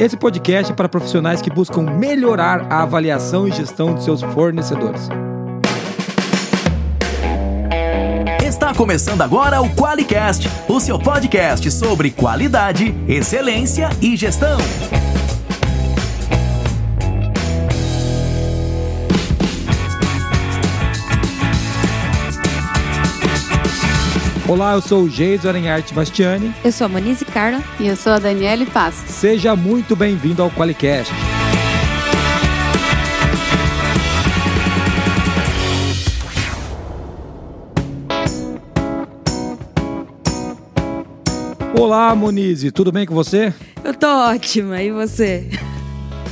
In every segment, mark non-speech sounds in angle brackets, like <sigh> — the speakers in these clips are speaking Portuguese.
Esse podcast é para profissionais que buscam melhorar a avaliação e gestão de seus fornecedores. Está começando agora o QualiCast, o seu podcast sobre qualidade, excelência e gestão. Olá, eu sou o Geis Aranharte Bastiani. Eu sou a Monize Carla. E eu sou a Daniele Passo. Seja muito bem-vindo ao Qualicast. Olá, Monize, tudo bem com você? Eu tô ótima, e você?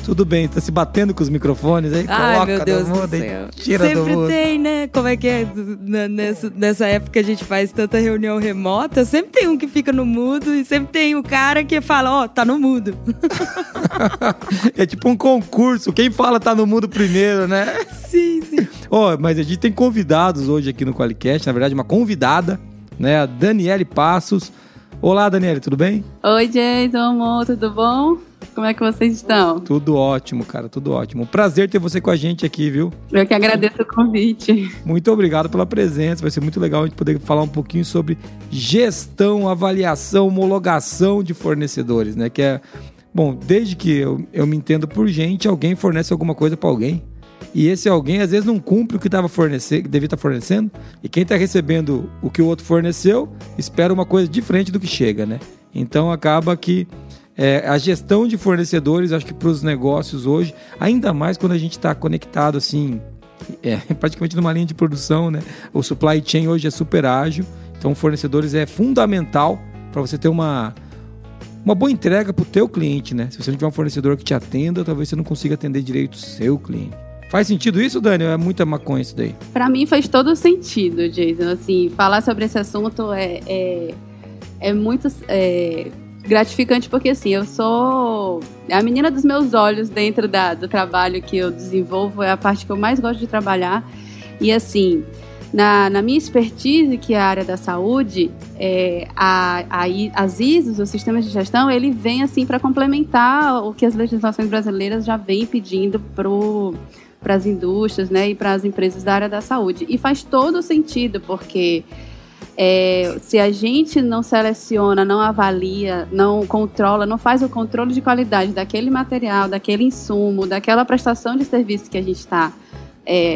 Tudo bem, tá se batendo com os microfones aí? Ai, coloca meu Deus do mundo do e céu. tira Sempre do mundo. tem, né? Como é que é? Na- Nessa, nessa época que a gente faz tanta reunião remota, sempre tem um que fica no mudo e sempre tem o cara que fala, ó, tá no mudo. <laughs> <laughs> é tipo um concurso, quem fala tá no mundo primeiro, né? sim, sim. Ó, mas a gente tem convidados hoje aqui no Qualicast, na verdade, uma convidada, né? A Daniele Passos. Olá, Daniele, tudo bem? Oi, Jason, amor, tudo bom? Como é que vocês estão? Tudo ótimo, cara, tudo ótimo. Prazer ter você com a gente aqui, viu? Eu que agradeço o convite. Muito obrigado pela presença. Vai ser muito legal a gente poder falar um pouquinho sobre gestão, avaliação, homologação de fornecedores, né? Que é, bom, desde que eu, eu me entendo por gente, alguém fornece alguma coisa para alguém. E esse alguém às vezes não cumpre o que estava fornecendo, que devia estar fornecendo. E quem está recebendo o que o outro forneceu, espera uma coisa diferente do que chega, né? Então acaba que é, a gestão de fornecedores, acho que para os negócios hoje, ainda mais quando a gente está conectado assim, é, <laughs> praticamente numa linha de produção, né? O supply chain hoje é super ágil, então fornecedores é fundamental para você ter uma uma boa entrega para o teu cliente, né? Se você não tiver um fornecedor que te atenda, talvez você não consiga atender direito o seu cliente. Faz sentido isso, Dani? Ou É muita maconha isso daí. Pra mim faz todo sentido, Jason. Assim, falar sobre esse assunto é, é, é muito é, gratificante porque assim, eu sou a menina dos meus olhos dentro da, do trabalho que eu desenvolvo, é a parte que eu mais gosto de trabalhar. E assim, na, na minha expertise, que é a área da saúde, é, a, a, as ISOs, os sistemas de gestão, ele vem assim para complementar o que as legislações brasileiras já vêm pedindo para as indústrias né, e para as empresas da área da saúde. E faz todo sentido, porque é, se a gente não seleciona, não avalia, não controla, não faz o controle de qualidade daquele material, daquele insumo, daquela prestação de serviço que a gente está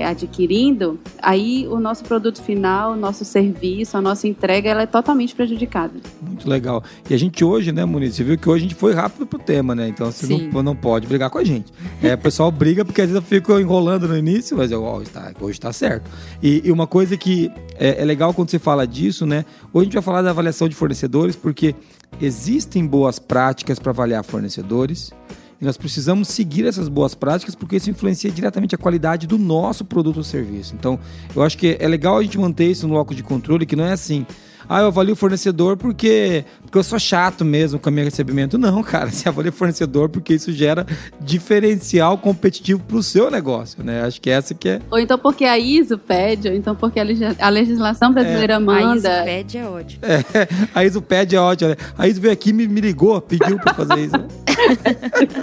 adquirindo, aí o nosso produto final, o nosso serviço, a nossa entrega, ela é totalmente prejudicada. Muito legal. E a gente hoje, né, Muniz, você viu que hoje a gente foi rápido pro tema, né? Então você Sim. não, não pode brigar com a gente. É, o pessoal briga porque às vezes eu fico enrolando no início, mas eu, tá, hoje tá certo. E, e uma coisa que é, é legal quando você fala disso, né? Hoje a gente vai falar da avaliação de fornecedores, porque existem boas práticas para avaliar fornecedores. E nós precisamos seguir essas boas práticas porque isso influencia diretamente a qualidade do nosso produto ou serviço. Então, eu acho que é legal a gente manter isso no locus de controle, que não é assim. Ah, eu avalio o fornecedor porque, porque eu sou chato mesmo com o meu recebimento. Não, cara, <laughs> você avalia o fornecedor porque isso gera diferencial competitivo para o seu negócio, né? Acho que essa que é. Ou então porque a ISO pede, ou então porque a legis- a legislação brasileira A manda. Isoped é ótimo. <laughs> A Iso pede é ótimo, né? A Iso veio aqui e me, me ligou, pediu para fazer isso. <laughs>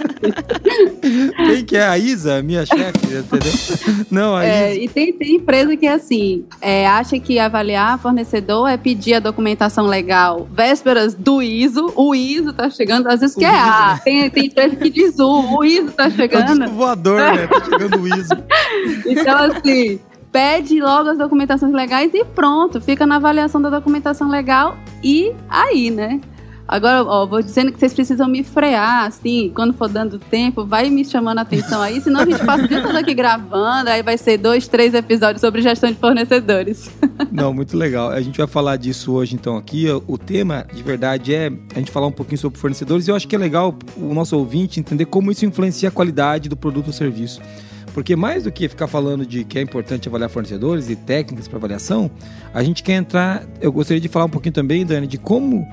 Quem que é a Isa? Minha chefe, entendeu? Não, a É, Isa. e tem, tem empresa que, assim, é, acha que avaliar fornecedor é pedir a documentação legal vésperas do ISO. O ISO tá chegando, às vezes O que é ISO, A. Tem, tem empresa que diz U, o ISO tá É <laughs> o chegando. disco voador, né? Tá chegando o Iso. <laughs> Então, assim, pede logo as documentações legais e pronto. Fica na avaliação da documentação legal e aí, né? Agora, ó, vou dizendo que vocês precisam me frear, assim, quando for dando tempo, vai me chamando a atenção aí, senão a gente passa o dia todo aqui gravando, aí vai ser dois, três episódios sobre gestão de fornecedores. Não, muito legal. A gente vai falar disso hoje, então, aqui. O tema, de verdade, é a gente falar um pouquinho sobre fornecedores. E eu acho que é legal o nosso ouvinte entender como isso influencia a qualidade do produto ou serviço. Porque mais do que ficar falando de que é importante avaliar fornecedores e técnicas para avaliação, a gente quer entrar. Eu gostaria de falar um pouquinho também, Dani, de como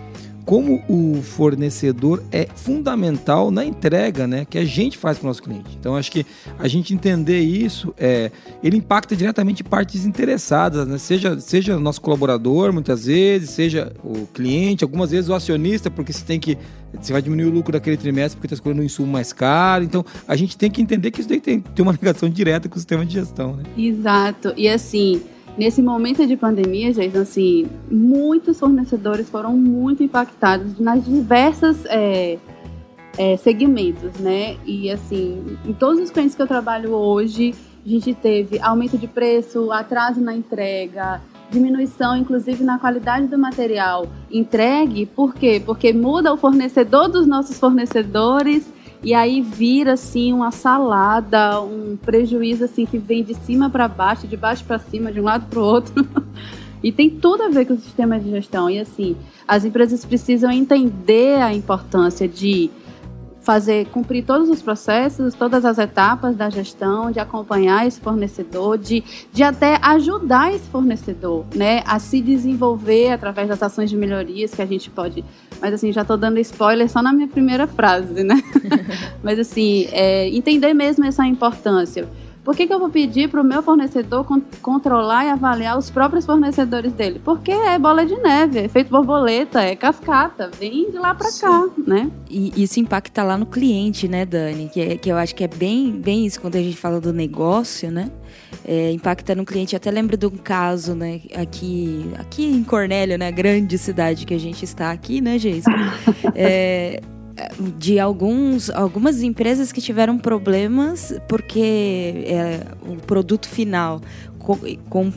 como o fornecedor é fundamental na entrega, né, que a gente faz para o nosso cliente. Então acho que a gente entender isso, é, ele impacta diretamente partes interessadas, né? seja seja nosso colaborador muitas vezes, seja o cliente, algumas vezes o acionista, porque você tem que você vai diminuir o lucro daquele trimestre porque está escolhendo um insumo mais caro. Então a gente tem que entender que isso daí tem, tem uma ligação <laughs> direta com o sistema de gestão, né? Exato. E assim, Nesse momento de pandemia, gente, assim, muitos fornecedores foram muito impactados nas diversas é, é, segmentos, né? E assim, em todos os clientes que eu trabalho hoje, a gente teve aumento de preço, atraso na entrega, diminuição, inclusive, na qualidade do material entregue. Por quê? Porque muda o fornecedor dos nossos fornecedores e aí vira assim uma salada, um prejuízo assim que vem de cima para baixo, de baixo para cima, de um lado para o outro. <laughs> e tem tudo a ver com o sistema de gestão. E assim, as empresas precisam entender a importância de fazer cumprir todos os processos, todas as etapas da gestão, de acompanhar esse fornecedor, de, de até ajudar esse fornecedor, né, a se desenvolver através das ações de melhorias que a gente pode. Mas assim, já estou dando spoiler só na minha primeira frase, né? <laughs> Mas assim, é, entender mesmo essa importância. Por que, que eu vou pedir para o meu fornecedor con controlar e avaliar os próprios fornecedores dele? Porque é bola de neve, é feito borboleta, é cascata, vem de lá para cá, né? E isso impacta lá no cliente, né, Dani? Que, é, que eu acho que é bem, bem isso quando a gente fala do negócio, né? É, impacta no cliente. Até lembro de um caso, né, aqui, aqui em Cornélio, né, grande cidade que a gente está aqui, né, Geisa? <laughs> É, de alguns, algumas empresas que tiveram problemas porque é, o produto final, com, com,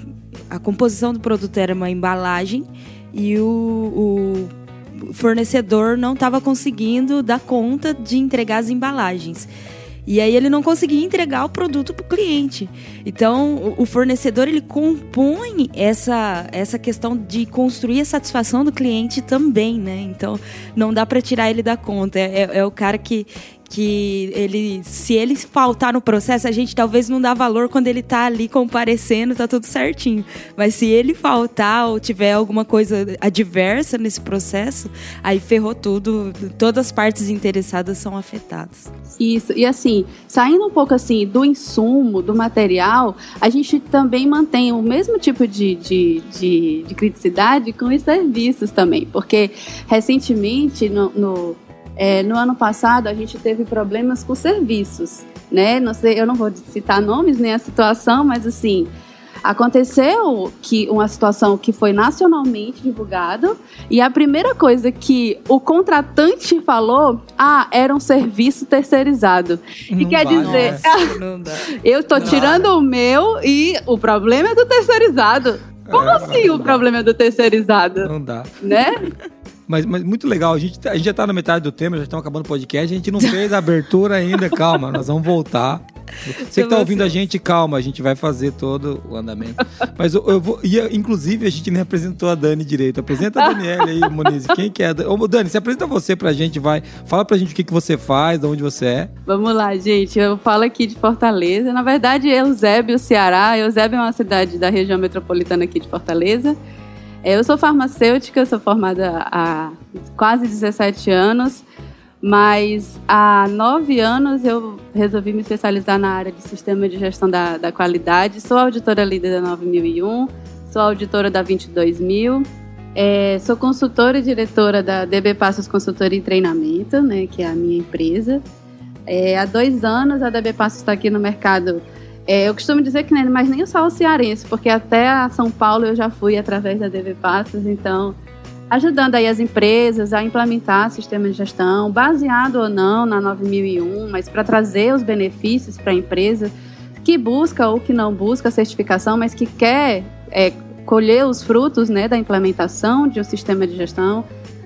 a composição do produto era uma embalagem e o, o fornecedor não estava conseguindo dar conta de entregar as embalagens. E aí ele não conseguia entregar o produto para o cliente. Então, o fornecedor ele compõe essa, essa questão de construir a satisfação do cliente também, né? Então, não dá para tirar ele da conta. É, é, é o cara que, que ele, se ele faltar no processo, a gente talvez não dá valor quando ele tá ali comparecendo, tá tudo certinho. Mas se ele faltar ou tiver alguma coisa adversa nesse processo, aí ferrou tudo, todas as partes interessadas são afetadas. Isso, e assim, saindo um pouco assim do insumo, do material, a gente também mantém o mesmo tipo de, de, de, de criticidade com os serviços também, porque recentemente no, no é, no ano passado, a gente teve problemas com serviços, né? Não sei, eu não vou citar nomes nem a situação, mas assim, aconteceu que uma situação que foi nacionalmente divulgado e a primeira coisa que o contratante falou, ah, era um serviço terceirizado. Não e quer vai, dizer, nossa, <laughs> eu estou tirando o meu e o problema é do terceirizado. Como é, assim o problema é do terceirizado? Não dá. Né? <laughs> Mas, mas muito legal, a gente, tá, a gente já tá na metade do tema, já estamos acabando o podcast, a gente não fez a abertura ainda, <laughs> calma, nós vamos voltar. Você que tá ouvindo a gente, calma, a gente vai fazer todo o andamento. Mas eu, eu vou. E, inclusive, a gente nem apresentou a Dani direito. Apresenta a Daniela aí, Moniz. Quem que é? Ô, Dani, se apresenta você pra gente, vai. Fala pra gente o que, que você faz, de onde você é. Vamos lá, gente. Eu falo aqui de Fortaleza. Na verdade, Eusébio, Ceará. Eusébio é uma cidade da região metropolitana aqui de Fortaleza. Eu sou farmacêutica, sou formada há quase 17 anos, mas há nove anos eu resolvi me especializar na área de sistema de gestão da, da qualidade. Sou auditora líder da 9001, sou auditora da 22000, é, sou consultora e diretora da DB Passos Consultoria e Treinamento, né, que é a minha empresa. É, há dois anos a DB Passos está aqui no mercado é, eu costumo dizer que não é mais nem só o cearense, porque até a São Paulo eu já fui através da DV Passos, então ajudando aí as empresas a implementar sistema de gestão, baseado ou não na 9001, mas para trazer os benefícios para a empresa que busca ou que não busca certificação, mas que quer é, colher os frutos né, da implementação de um sistema de gestão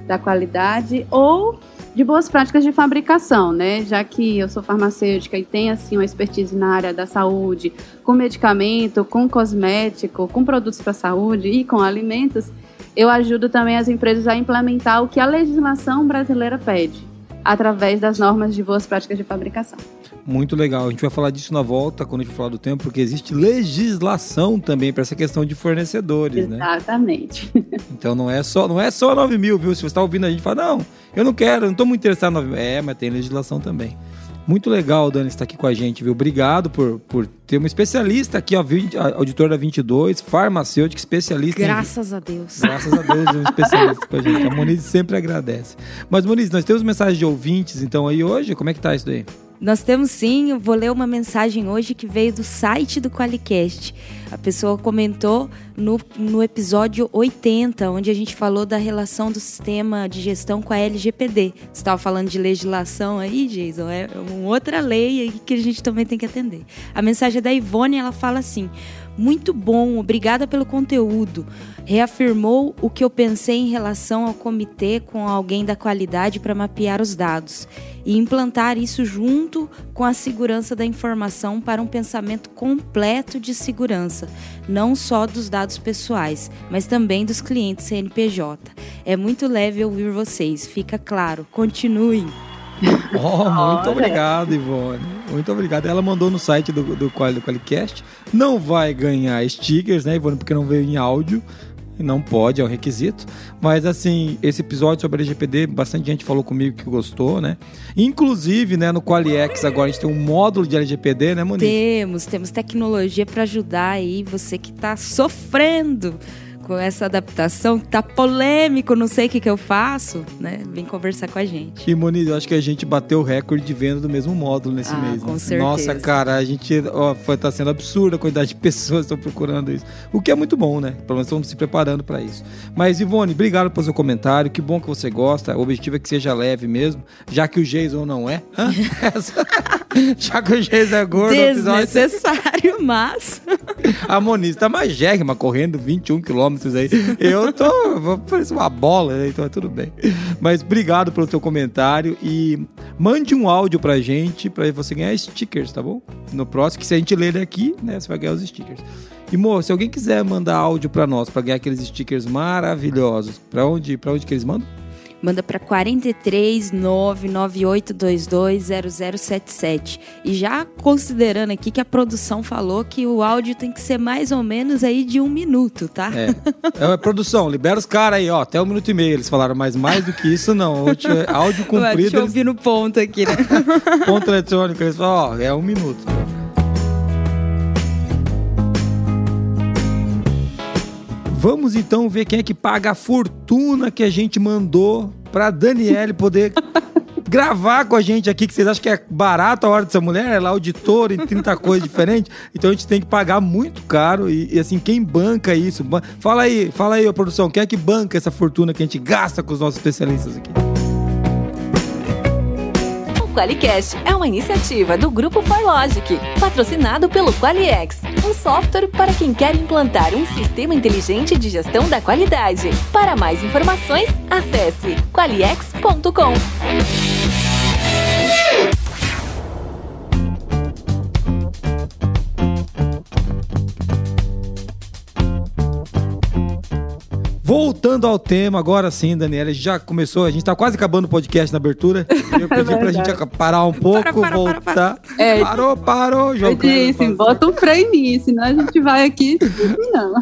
da qualidade ou de boas práticas de fabricação, né? Já que eu sou farmacêutica e tenho assim uma expertise na área da saúde, com medicamento, com cosmético, com produtos para saúde e com alimentos, eu ajudo também as empresas a implementar o que a legislação brasileira pede, através das normas de boas práticas de fabricação. Muito legal. A gente vai falar disso na volta, quando a gente falar do tempo, porque existe legislação também para essa questão de fornecedores, né? Exatamente. Né? <laughs> Então não é só não é só 9 mil, viu? Se você está ouvindo a gente fala, não, eu não quero, eu não estou muito interessado em 9 mil. É, mas tem legislação também. Muito legal, Dani, estar aqui com a gente, viu? Obrigado por, por ter uma especialista aqui, ó, auditor da 22, farmacêutica, especialista. Graças em... a Deus. Graças a Deus, um especialista com a gente. A Moniz sempre agradece. Mas, Moniz, nós temos mensagem de ouvintes, então, aí hoje, como é que tá isso daí? Nós temos sim, eu vou ler uma mensagem hoje que veio do site do Qualicast. A pessoa comentou no, no episódio 80, onde a gente falou da relação do sistema de gestão com a LGPD. Você estava falando de legislação aí, Jason? É uma outra lei que a gente também tem que atender. A mensagem é da Ivone, ela fala assim: muito bom, obrigada pelo conteúdo. Reafirmou o que eu pensei em relação ao comitê com alguém da qualidade para mapear os dados e implantar isso junto com a segurança da informação para um pensamento completo de segurança, não só dos dados pessoais, mas também dos clientes CNPJ. É muito leve ouvir vocês, fica claro. Continuem. <laughs> Oh, muito obrigado, Ivone. Muito obrigado. Ela mandou no site do, do, Quali, do Qualicast. Não vai ganhar stickers, né, Ivone? Porque não veio em áudio. Não pode, é um requisito. Mas, assim, esse episódio sobre LGPD, bastante gente falou comigo que gostou, né? Inclusive, né, no Qualiex agora a gente tem um módulo de LGPD, né, Monique? Temos, temos tecnologia para ajudar aí você que está sofrendo com essa adaptação, tá polêmico, não sei o que, que eu faço, né? Vem conversar com a gente. E Moniz, eu acho que a gente bateu o recorde de venda do mesmo módulo nesse ah, mês. Com né? certeza. Nossa, cara, a gente ó, foi, tá sendo absurda a quantidade de <laughs> pessoas que estão procurando isso. O que é muito bom, né? Pelo menos estamos se preparando para isso. Mas, Ivone, obrigado pelo seu comentário. Que bom que você gosta. O objetivo é que seja leve mesmo, já que o Jason não é. <laughs> <laughs> já que o Jason é gordo. Desnecessário, <laughs> mas. a Moniz tá magérrima, correndo 21 quilômetros aí. Eu tô. Vou parecer uma bola, né? então é tudo bem. Mas obrigado pelo teu comentário e mande um áudio pra gente pra você ganhar stickers, tá bom? No próximo, que se a gente ler aqui, né, você vai ganhar os stickers. E, mo, se alguém quiser mandar áudio pra nós, pra ganhar aqueles stickers maravilhosos, pra onde, pra onde que eles mandam? Manda para 43 998220077. E já considerando aqui que a produção falou que o áudio tem que ser mais ou menos aí de um minuto, tá? É. é produção, libera os caras aí, ó, até um minuto e meio. Eles falaram, mas mais do que isso, não. Áudio <laughs> comprido. Deixa eu ouvir no ponto aqui, né? <laughs> ponto eletrônico. Eles falaram, ó, é um minuto. Vamos então ver quem é que paga a fortuna que a gente mandou pra Daniele poder <laughs> gravar com a gente aqui, que vocês acham que é barato a hora dessa mulher? Ela é auditora em 30 coisas diferentes. Então a gente tem que pagar muito caro. E, e, assim, quem banca isso? Fala aí, fala aí, produção, quem é que banca essa fortuna que a gente gasta com os nossos especialistas aqui? QualiCast é uma iniciativa do Grupo ForLogic, patrocinado pelo QualiX, um software para quem quer implantar um sistema inteligente de gestão da qualidade. Para mais informações, acesse qualiex.com. Voltando ao tema, agora sim, Daniela, já começou, a gente tá quase acabando o podcast na abertura. <laughs> Eu pedi é pra gente parar um pouco, para, para, voltar. Para, é, parou, parou, João. Eu disse, bota um freio nisso, senão a gente vai aqui. Não.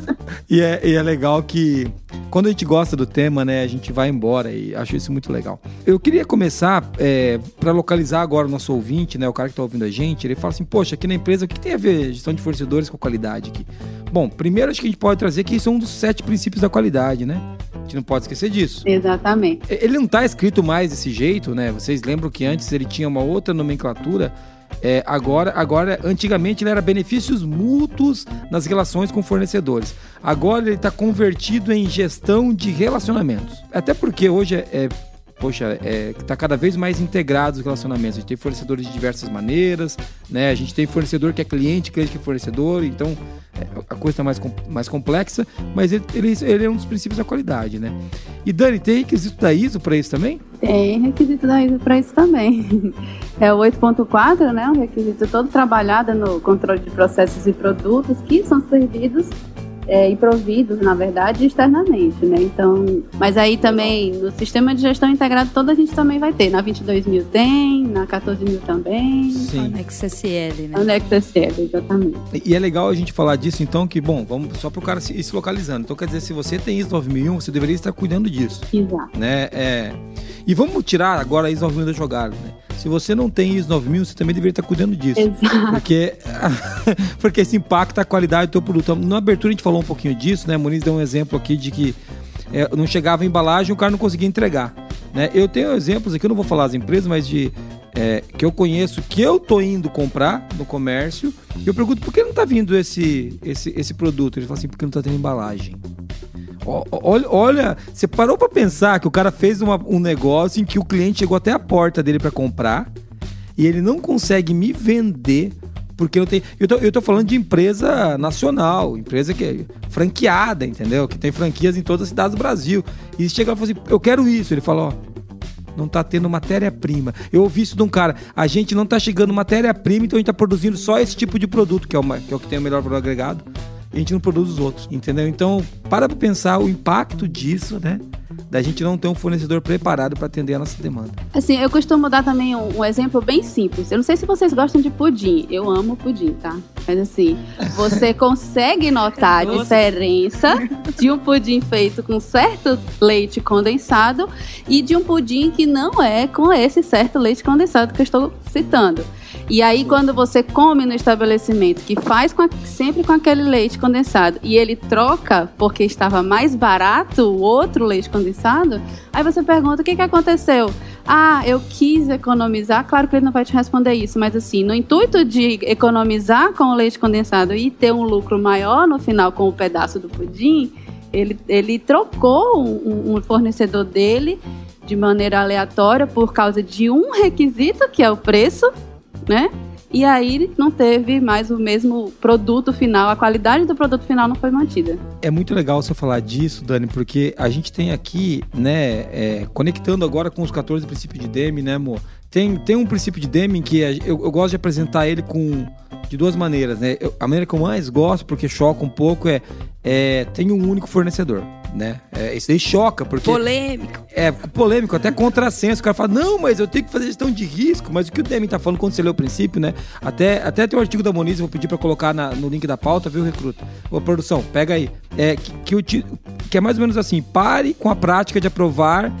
<laughs> e, é, e é legal que quando a gente gosta do tema, né, a gente vai embora e acho isso muito legal. Eu queria começar é, para localizar agora o nosso ouvinte, né, o cara que tá ouvindo a gente, ele fala assim, poxa, aqui na empresa, o que tem a ver gestão de fornecedores com qualidade aqui? Bom, primeiro acho que a gente pode trazer que isso é um dos sete princípios da qualidade, né? A gente não pode esquecer disso. Exatamente. Ele não está escrito mais desse jeito, né? Vocês lembram que antes ele tinha uma outra nomenclatura. É, agora, agora, antigamente ele era benefícios mútuos nas relações com fornecedores. Agora ele está convertido em gestão de relacionamentos. Até porque hoje é, é poxa, é, tá cada vez mais integrados os relacionamentos. A gente tem fornecedores de diversas maneiras, né? A gente tem fornecedor que é cliente, cliente que é fornecedor, então é, a coisa está mais, mais complexa, mas ele, ele, ele, é um dos princípios da qualidade, né? E Dani, tem requisito da ISO para isso também? Tem requisito da ISO para isso também. <laughs> É o 8.4, né? Um requisito todo trabalhado no controle de processos e produtos que são servidos é, e providos, na verdade, externamente, né? Então, mas aí também no sistema de gestão integrado todo a gente também vai ter. Na 22 mil tem, na 14 mil também. Sim. Anex SL, né? Anex SL, exatamente. E é legal a gente falar disso, então, que, bom, vamos só para o cara se, ir se localizando. Então, quer dizer, se você tem ISO 9001, você deveria estar cuidando disso. Exato. Né? É... E vamos tirar agora a ISO 9000 da jogada, né? Se você não tem ISO 9000, você também deveria estar cuidando disso. Exato. Porque, <laughs> porque isso impacta a qualidade do teu produto. Na abertura a gente falou um pouquinho disso, né? A Muniz deu um exemplo aqui de que é, não chegava a embalagem e o cara não conseguia entregar. Né? Eu tenho exemplos aqui, eu não vou falar as empresas, mas de é, que eu conheço, que eu tô indo comprar no comércio, e eu pergunto por que não tá vindo esse, esse, esse produto? Ele fala assim, porque não tá tendo embalagem. Olha, olha, você parou para pensar que o cara fez uma, um negócio em que o cliente chegou até a porta dele para comprar e ele não consegue me vender porque eu tenho. Eu tô, eu tô falando de empresa nacional, empresa que é franqueada, entendeu? Que tem franquias em todas as cidades do Brasil. E chega e fala assim: eu quero isso. Ele fala: ó, não tá tendo matéria-prima. Eu ouvi isso de um cara: a gente não tá chegando matéria-prima, então a gente tá produzindo só esse tipo de produto, que é, uma, que, é o que tem o melhor valor agregado a gente não produz os outros, entendeu? Então, para pra pensar o impacto disso, né? Da gente não ter um fornecedor preparado para atender a nossa demanda. Assim, eu costumo dar também um, um, exemplo bem simples. Eu não sei se vocês gostam de pudim. Eu amo pudim, tá? Mas assim, você <laughs> consegue notar a diferença de um pudim feito com certo leite condensado e de um pudim que não é com esse certo leite condensado que eu estou citando. E aí, quando você come no estabelecimento, que faz com a, sempre com aquele leite condensado, e ele troca porque estava mais barato o outro leite condensado, aí você pergunta: o que, que aconteceu? Ah, eu quis economizar. Claro que ele não vai te responder isso, mas assim, no intuito de economizar com o leite condensado e ter um lucro maior no final com o pedaço do pudim, ele, ele trocou um, um fornecedor dele de maneira aleatória por causa de um requisito, que é o preço, né? E aí não teve mais o mesmo produto final, a qualidade do produto final não foi mantida. É muito legal você falar disso, Dani, porque a gente tem aqui, né, é, conectando agora com os 14 princípios de Deming, né, amor? Tem, tem um princípio de Deming que eu, eu gosto de apresentar ele com de duas maneiras, né? Eu, a maneira que eu mais gosto, porque choca um pouco, é, é tem um único fornecedor, né? É, isso aí choca, porque... Polêmico. É, polêmico, até contrassenso. O cara fala, não, mas eu tenho que fazer gestão de risco. Mas o que o Deming tá falando quando você lê o princípio, né? Até, até tem um artigo da Moniz, vou pedir para colocar na, no link da pauta, viu, Recruta? Ô, produção, pega aí. É, que, que, que é mais ou menos assim, pare com a prática de aprovar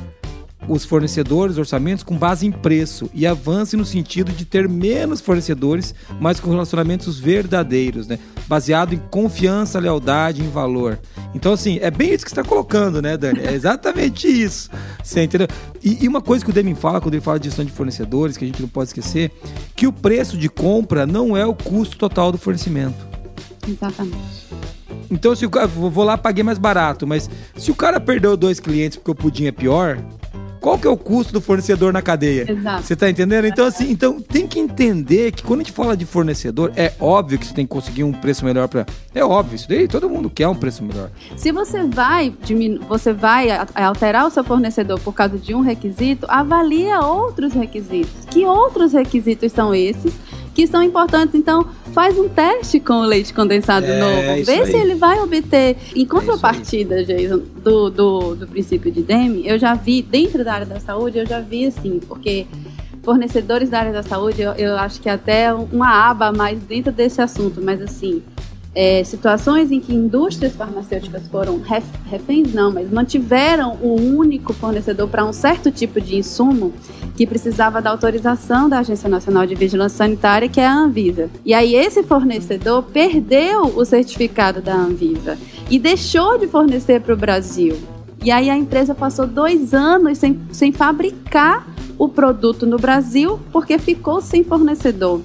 os fornecedores, orçamentos com base em preço e avance no sentido de ter menos fornecedores, mas com relacionamentos verdadeiros, né? Baseado em confiança, lealdade, em valor. Então, assim, é bem isso que você está colocando, né, Dani? É exatamente <laughs> isso. Você entendeu? E, e uma coisa que o Deming fala quando ele fala de gestão de fornecedores, que a gente não pode esquecer, que o preço de compra não é o custo total do fornecimento. Exatamente. Então, se o cara, vou lá, paguei mais barato, mas se o cara perdeu dois clientes porque o pudim é pior, qual que é o custo do fornecedor na cadeia? Exato. Você tá entendendo? Então, assim, então tem que entender que quando a gente fala de fornecedor, é óbvio que você tem que conseguir um preço melhor para. É óbvio, isso daí todo mundo quer um preço melhor. Se você vai diminu... você vai alterar o seu fornecedor por causa de um requisito, avalia outros requisitos. Que outros requisitos são esses? Que são importantes. Então, faz um teste com o leite condensado é, novo. Vê se ele vai obter. Em é contrapartida, é Jason, do, do, do princípio de Demi, eu já vi, dentro da área da saúde, eu já vi assim, porque fornecedores da área da saúde, eu, eu acho que até uma aba mais dentro desse assunto, mas assim, é, situações em que indústrias farmacêuticas foram ref, reféns, não, mas mantiveram o único fornecedor para um certo tipo de insumo que precisava da autorização da Agência Nacional de Vigilância Sanitária, que é a Anvisa. E aí esse fornecedor perdeu o certificado da Anvisa e deixou de fornecer para o Brasil. E aí a empresa passou dois anos sem, sem fabricar o produto no Brasil porque ficou sem fornecedor.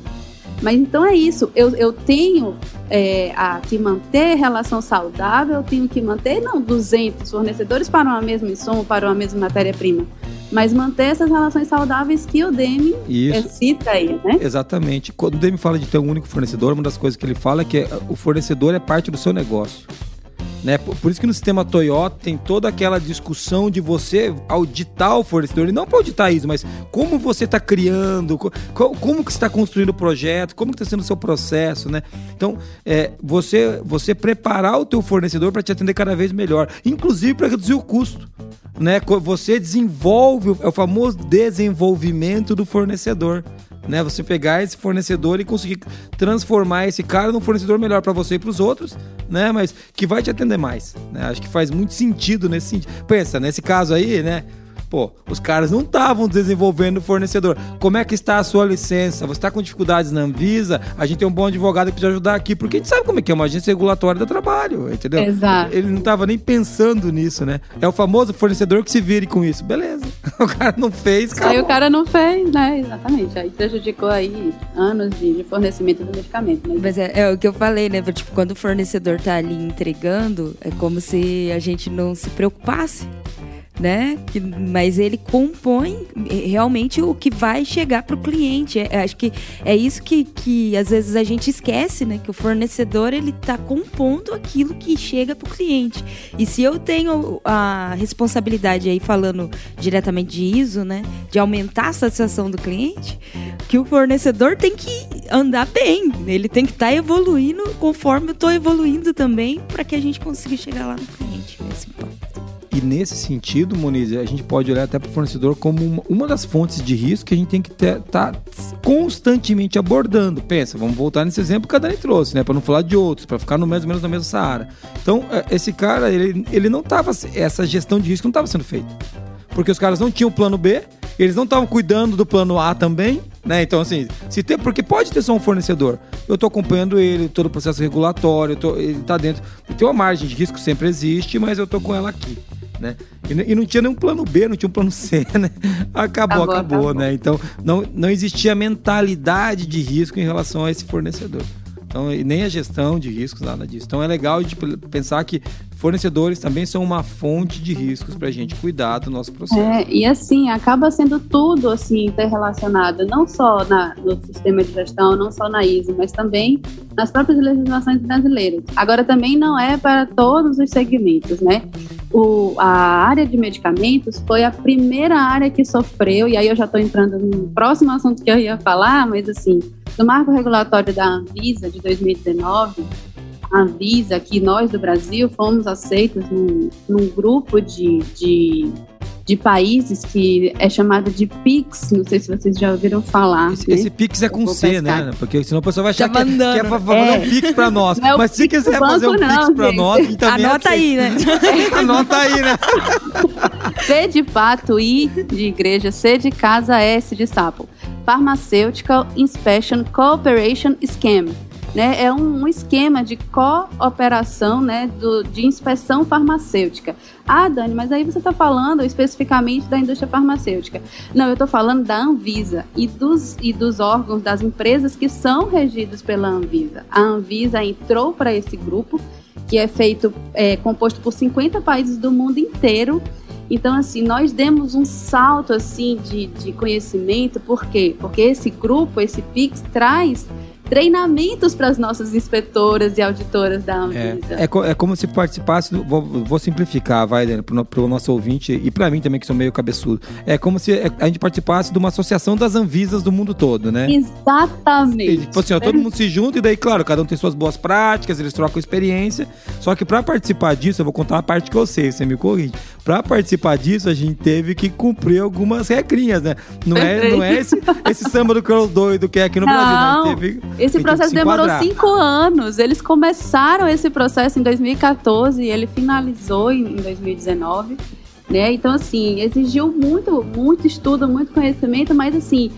Mas então é isso, eu, eu tenho é, a, que manter relação saudável, eu tenho que manter, não 200 fornecedores para uma mesma insumo, para uma mesma matéria-prima, mas manter essas relações saudáveis que o Demi é, cita aí, né? Exatamente. Quando o Demi fala de ter um único fornecedor, uma das coisas que ele fala é que o fornecedor é parte do seu negócio. Né? Por, isso que no sistema Toyota tem toda aquela discussão de você auditar o fornecedor, e não para auditar isso, mas como você está criando, co- co- como que está construindo o projeto, como está sendo o seu processo, né? Então, é, você, você preparar o teu fornecedor para te atender cada vez melhor, inclusive para reduzir o custo. Né? Você desenvolve, é o famoso desenvolvimento do fornecedor. Né? Você pegar esse fornecedor e conseguir transformar esse cara num fornecedor melhor para você e para os outros, né? Mas que vai te atender mais. Né? Acho que faz muito sentido nesse sentido. Pensa, nesse caso aí, né? Pô, os caras não estavam desenvolvendo o fornecedor. Como é que está a sua licença? Você está com dificuldades na Anvisa? A gente tem um bom advogado que precisa ajudar aqui, porque a gente sabe como é que é uma agência regulatória do trabalho, entendeu? Exato. Ele não estava nem pensando nisso, né? É o famoso fornecedor que se vire com isso. Beleza. <laughs> O cara não fez, Aí cara. o cara não fez, né? Exatamente. Aí prejudicou aí anos de, de fornecimento do medicamento. Mas Mas é, é o que eu falei, né? Tipo, quando o fornecedor tá ali entregando, é como se a gente não se preocupasse, né? Que- mas ele compõe eh, realmente o que vai chegar pro cliente. É, acho que é isso que, que às vezes a gente esquece, né? Que o fornecedor ele tá compondo aquilo que chega pro cliente. E se eu tenho a responsabilidade aí falando diretamente de ISO, né? De aumentar a satisfação do cliente, que o fornecedor tem que andar bem. Ele tem que estar evoluindo conforme eu estou evoluindo também para que a gente consiga chegar lá no cliente. Esse ponto. E nesse sentido, Moniz, a gente pode olhar até para o fornecedor como uma, uma das fontes de risco que a gente tem que estar constantemente abordando. Pensa, vamos voltar nesse exemplo que a Dani trouxe, né? Para não falar de outros, para ficar no mais ou menos na mesma Saara. Então, é, esse cara, ele, ele não estava. Essa gestão de risco não estava sendo feita. Porque os caras não tinham plano B, eles não estavam cuidando do plano A também, né? Então, assim, se tem, porque pode ter só um fornecedor. Eu estou acompanhando ele, todo o processo regulatório, tô- ele está dentro. Tem uma margem de risco sempre existe, mas eu estou com ela aqui. Né? E, e não tinha nenhum plano B, não tinha um plano C, <laughs> né? Acabou, Acabou, acabou, acabou. né? Então não, não existia mentalidade de risco em relação a esse fornecedor. Então, nem a gestão de riscos, nada disso. Então é legal de pensar que fornecedores também são uma fonte de riscos para a gente cuidar do nosso processo. É, e assim, acaba sendo tudo assim interrelacionado, não só na, no sistema de gestão, não só na ISO, mas também nas próprias legislações brasileiras. Agora também não é para todos os segmentos, né? O, a área de medicamentos foi a primeira área que sofreu, e aí eu já estou entrando no próximo assunto que eu ia falar, mas assim, no marco regulatório da Anvisa de 2019, a Anvisa, que nós do Brasil fomos aceitos num, num grupo de, de, de países que é chamado de PIX, não sei se vocês já ouviram falar. Esse, né? esse Pix é com C, pescar. né? Porque senão o pessoal vai achar Tá que, é- que é pra né? fazer É. um Pix pra nós. Não é Mas se Pix quiser do fazer um banco, Pix não, pra gente. nós, a gente também <laughs> Anota aí, né? Anota aí, né? P de pato, I de igreja, C de casa, S de sapo. Pharmaceutical Inspection Cooperation Scheme. Né, é um, um esquema de cooperação né, do, de inspeção farmacêutica. Ah, Dani, mas aí você está falando especificamente da indústria farmacêutica. Não, eu estou falando da Anvisa e dos, e dos órgãos das empresas que são regidos pela Anvisa. A Anvisa entrou para esse grupo, que é feito, é, composto por 50 países do mundo inteiro, então, assim, nós demos um salto, assim, de, de conhecimento, por quê? Porque esse grupo, esse PIX, traz treinamentos para as nossas inspetoras e auditoras da Anvisa. É, é, co- é como se participasse, do, vou, vou simplificar, vai, no- pro nosso ouvinte e pra mim também, que sou meio cabeçudo. É como se é, a gente participasse de uma associação das Anvisas do mundo todo, né? E, Exatamente. tipo assim, ó, todo mundo se junta e daí, claro, cada um tem suas boas práticas, eles trocam experiência. Só que pra participar disso, eu vou contar uma parte que eu sei, você me corrige. Pra participar disso, a gente teve que cumprir algumas regrinhas, né? Não é, não é esse, esse samba do Curl doido que é aqui no Não. Brasil, né? A gente teve- Esse tem processo demorou cinco anos. Eles começaram esse processo em 2014 e ele finalizou em em 2019. Né? Então, assim, exigiu muito, muito estudo, muito conhecimento, mas assim,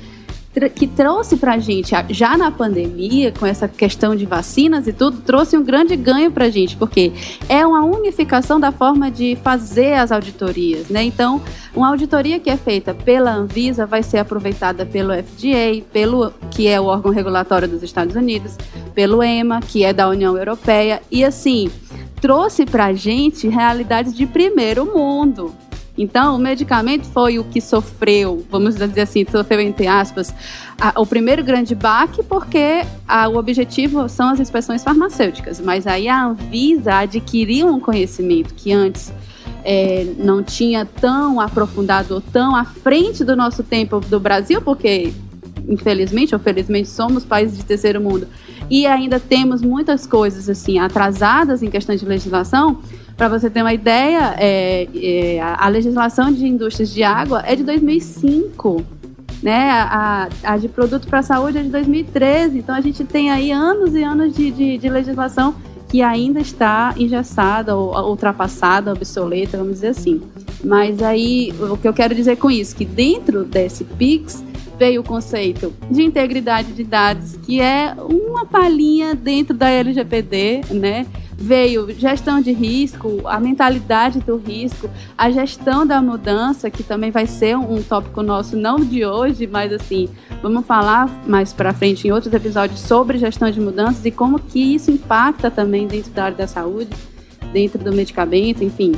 que trouxe gente, a- já na pandemia, com essa questão de vacinas e tudo, trouxe um grande ganho pra gente, porque é uma unificação da forma de fazer as auditorias, né? Então, uma auditoria que é feita pela Anvisa vai ser aproveitada pelo FDA, pelo que é o órgão regulatório dos Estados Unidos, pelo EMA, que é da União Europeia, e assim, trouxe pra gente realidades de primeiro mundo. Então, o medicamento foi o que sofreu, vamos dizer assim, sofreu entre aspas, a, o primeiro grande baque, porque a, o objetivo são as inspeções farmacêuticas. Mas aí a Anvisa adquiriu um conhecimento que antes é, não tinha tão aprofundado ou tão à frente do nosso tempo do Brasil, porque infelizmente ou felizmente somos países de terceiro mundo e ainda temos muitas coisas assim atrasadas em questão de legislação para você ter uma ideia, é, é, a legislação de indústrias de água é de 2005. Né? A, a de produto para saúde é de 2013. Então a gente tem aí anos e anos de, de, de legislação que ainda está engessada, ou ultrapassada, obsoleta, vamos dizer assim. Mas aí, o que eu quero dizer com isso, que dentro desse PIX veio o conceito de integridade de dados, que é uma palhinha dentro da LGPD, né? Veio gestão de risco, a mentalidade do risco, a gestão da mudança, que também vai ser um tópico nosso, não de hoje, mas assim, vamos falar mais para frente em outros episódios sobre gestão de mudanças e como que isso impacta também dentro da área da saúde, dentro do medicamento, enfim.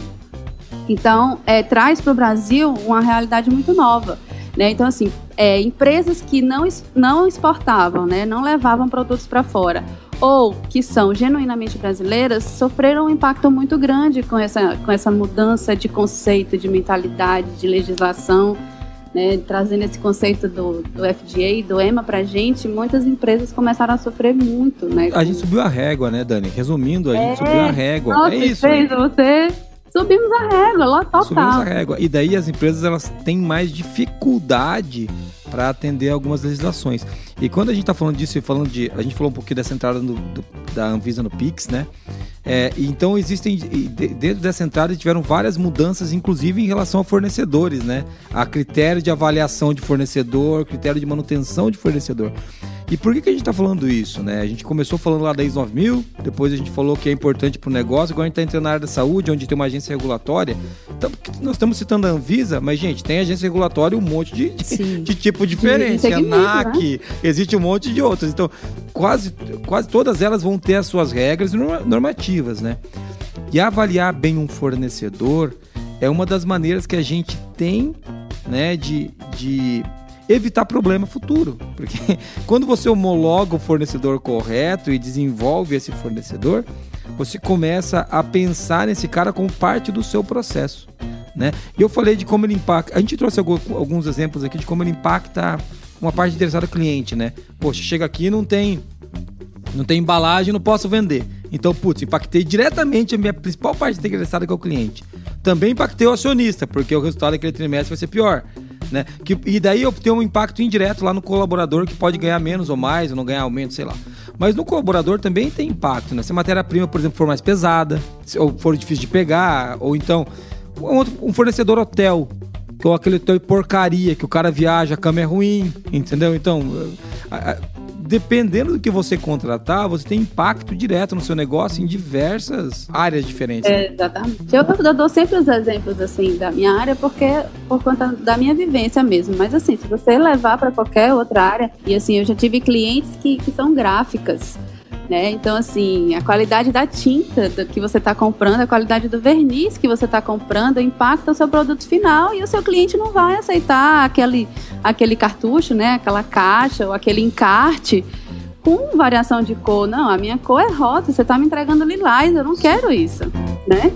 Então, é, traz para o Brasil uma realidade muito nova. Né? Então, assim, é, empresas que não, não exportavam, né, não levavam produtos para fora, ou que são genuinamente brasileiras, sofreram um impacto muito grande com essa, com essa mudança de conceito, de mentalidade, de legislação. Né, trazendo esse conceito do, do FDA, do EMA para a gente, muitas empresas começaram a sofrer muito. Né, a gente subiu a régua, né, Dani? Resumindo, a gente é, subiu a régua. Nossa, é isso. Fez, você subimos a régua, lá total. Subimos a régua. E daí as empresas elas têm mais dificuldade para atender algumas legislações. E quando a gente está falando disso e falando de. A gente falou um pouquinho dessa entrada do, da Anvisa no Pix, né? É, então existem. Dentro dessa entrada tiveram várias mudanças, inclusive em relação a fornecedores, né? A critério de avaliação de fornecedor, critério de manutenção de fornecedor. E por que, que a gente está falando isso, né? A gente começou falando lá da ISO 9000, depois a gente falou que é importante para o negócio, agora a gente está entrando na área da saúde, onde tem uma agência regulatória. Então, nós estamos citando a Anvisa, mas, gente, tem agência regulatória um monte de, de, de tipo diferente. A NAC, né? existe um monte de outras. Então, quase, quase todas elas vão ter as suas regras normativas, né? E avaliar bem um fornecedor é uma das maneiras que a gente tem né, de, de evitar problema futuro. Porque <laughs> quando você homologa o fornecedor correto e desenvolve esse fornecedor, você começa a pensar nesse cara como parte do seu processo. Né? E eu falei de como ele impacta. A gente trouxe alguns exemplos aqui de como ele impacta uma parte interessada do cliente, né? Poxa, chega aqui e não tem não tem embalagem, não posso vender. Então, putz, impactei diretamente a minha principal parte interessada que é o cliente. Também impactei o acionista, porque o resultado daquele trimestre vai ser pior. Né? Que, e daí eu tenho um impacto indireto lá no colaborador que pode ganhar menos ou mais, ou não ganhar aumento, sei lá. Mas no colaborador também tem impacto, né? Se a matéria-prima, por exemplo, for mais pesada, ou for difícil de pegar, ou então um fornecedor hotel, que é aquele hotel porcaria, que o cara viaja, a cama é ruim, entendeu? Então, dependendo do que você contratar, você tem impacto direto no seu negócio em diversas áreas diferentes. É, exatamente. Eu, eu, dou sempre os exemplos assim da minha área porque por conta da minha vivência mesmo. Mas assim, se você levar para qualquer outra área, e assim, eu já tive clientes que, que são gráficas. Né? Então, assim, a qualidade da tinta que você está comprando, a qualidade do verniz que você está comprando impacta o seu produto final e o seu cliente não vai aceitar aquele, aquele cartucho, né? aquela caixa ou aquele encarte com variação de cor. Não, a minha cor é rosa, você está me entregando lilás, eu não quero isso, né?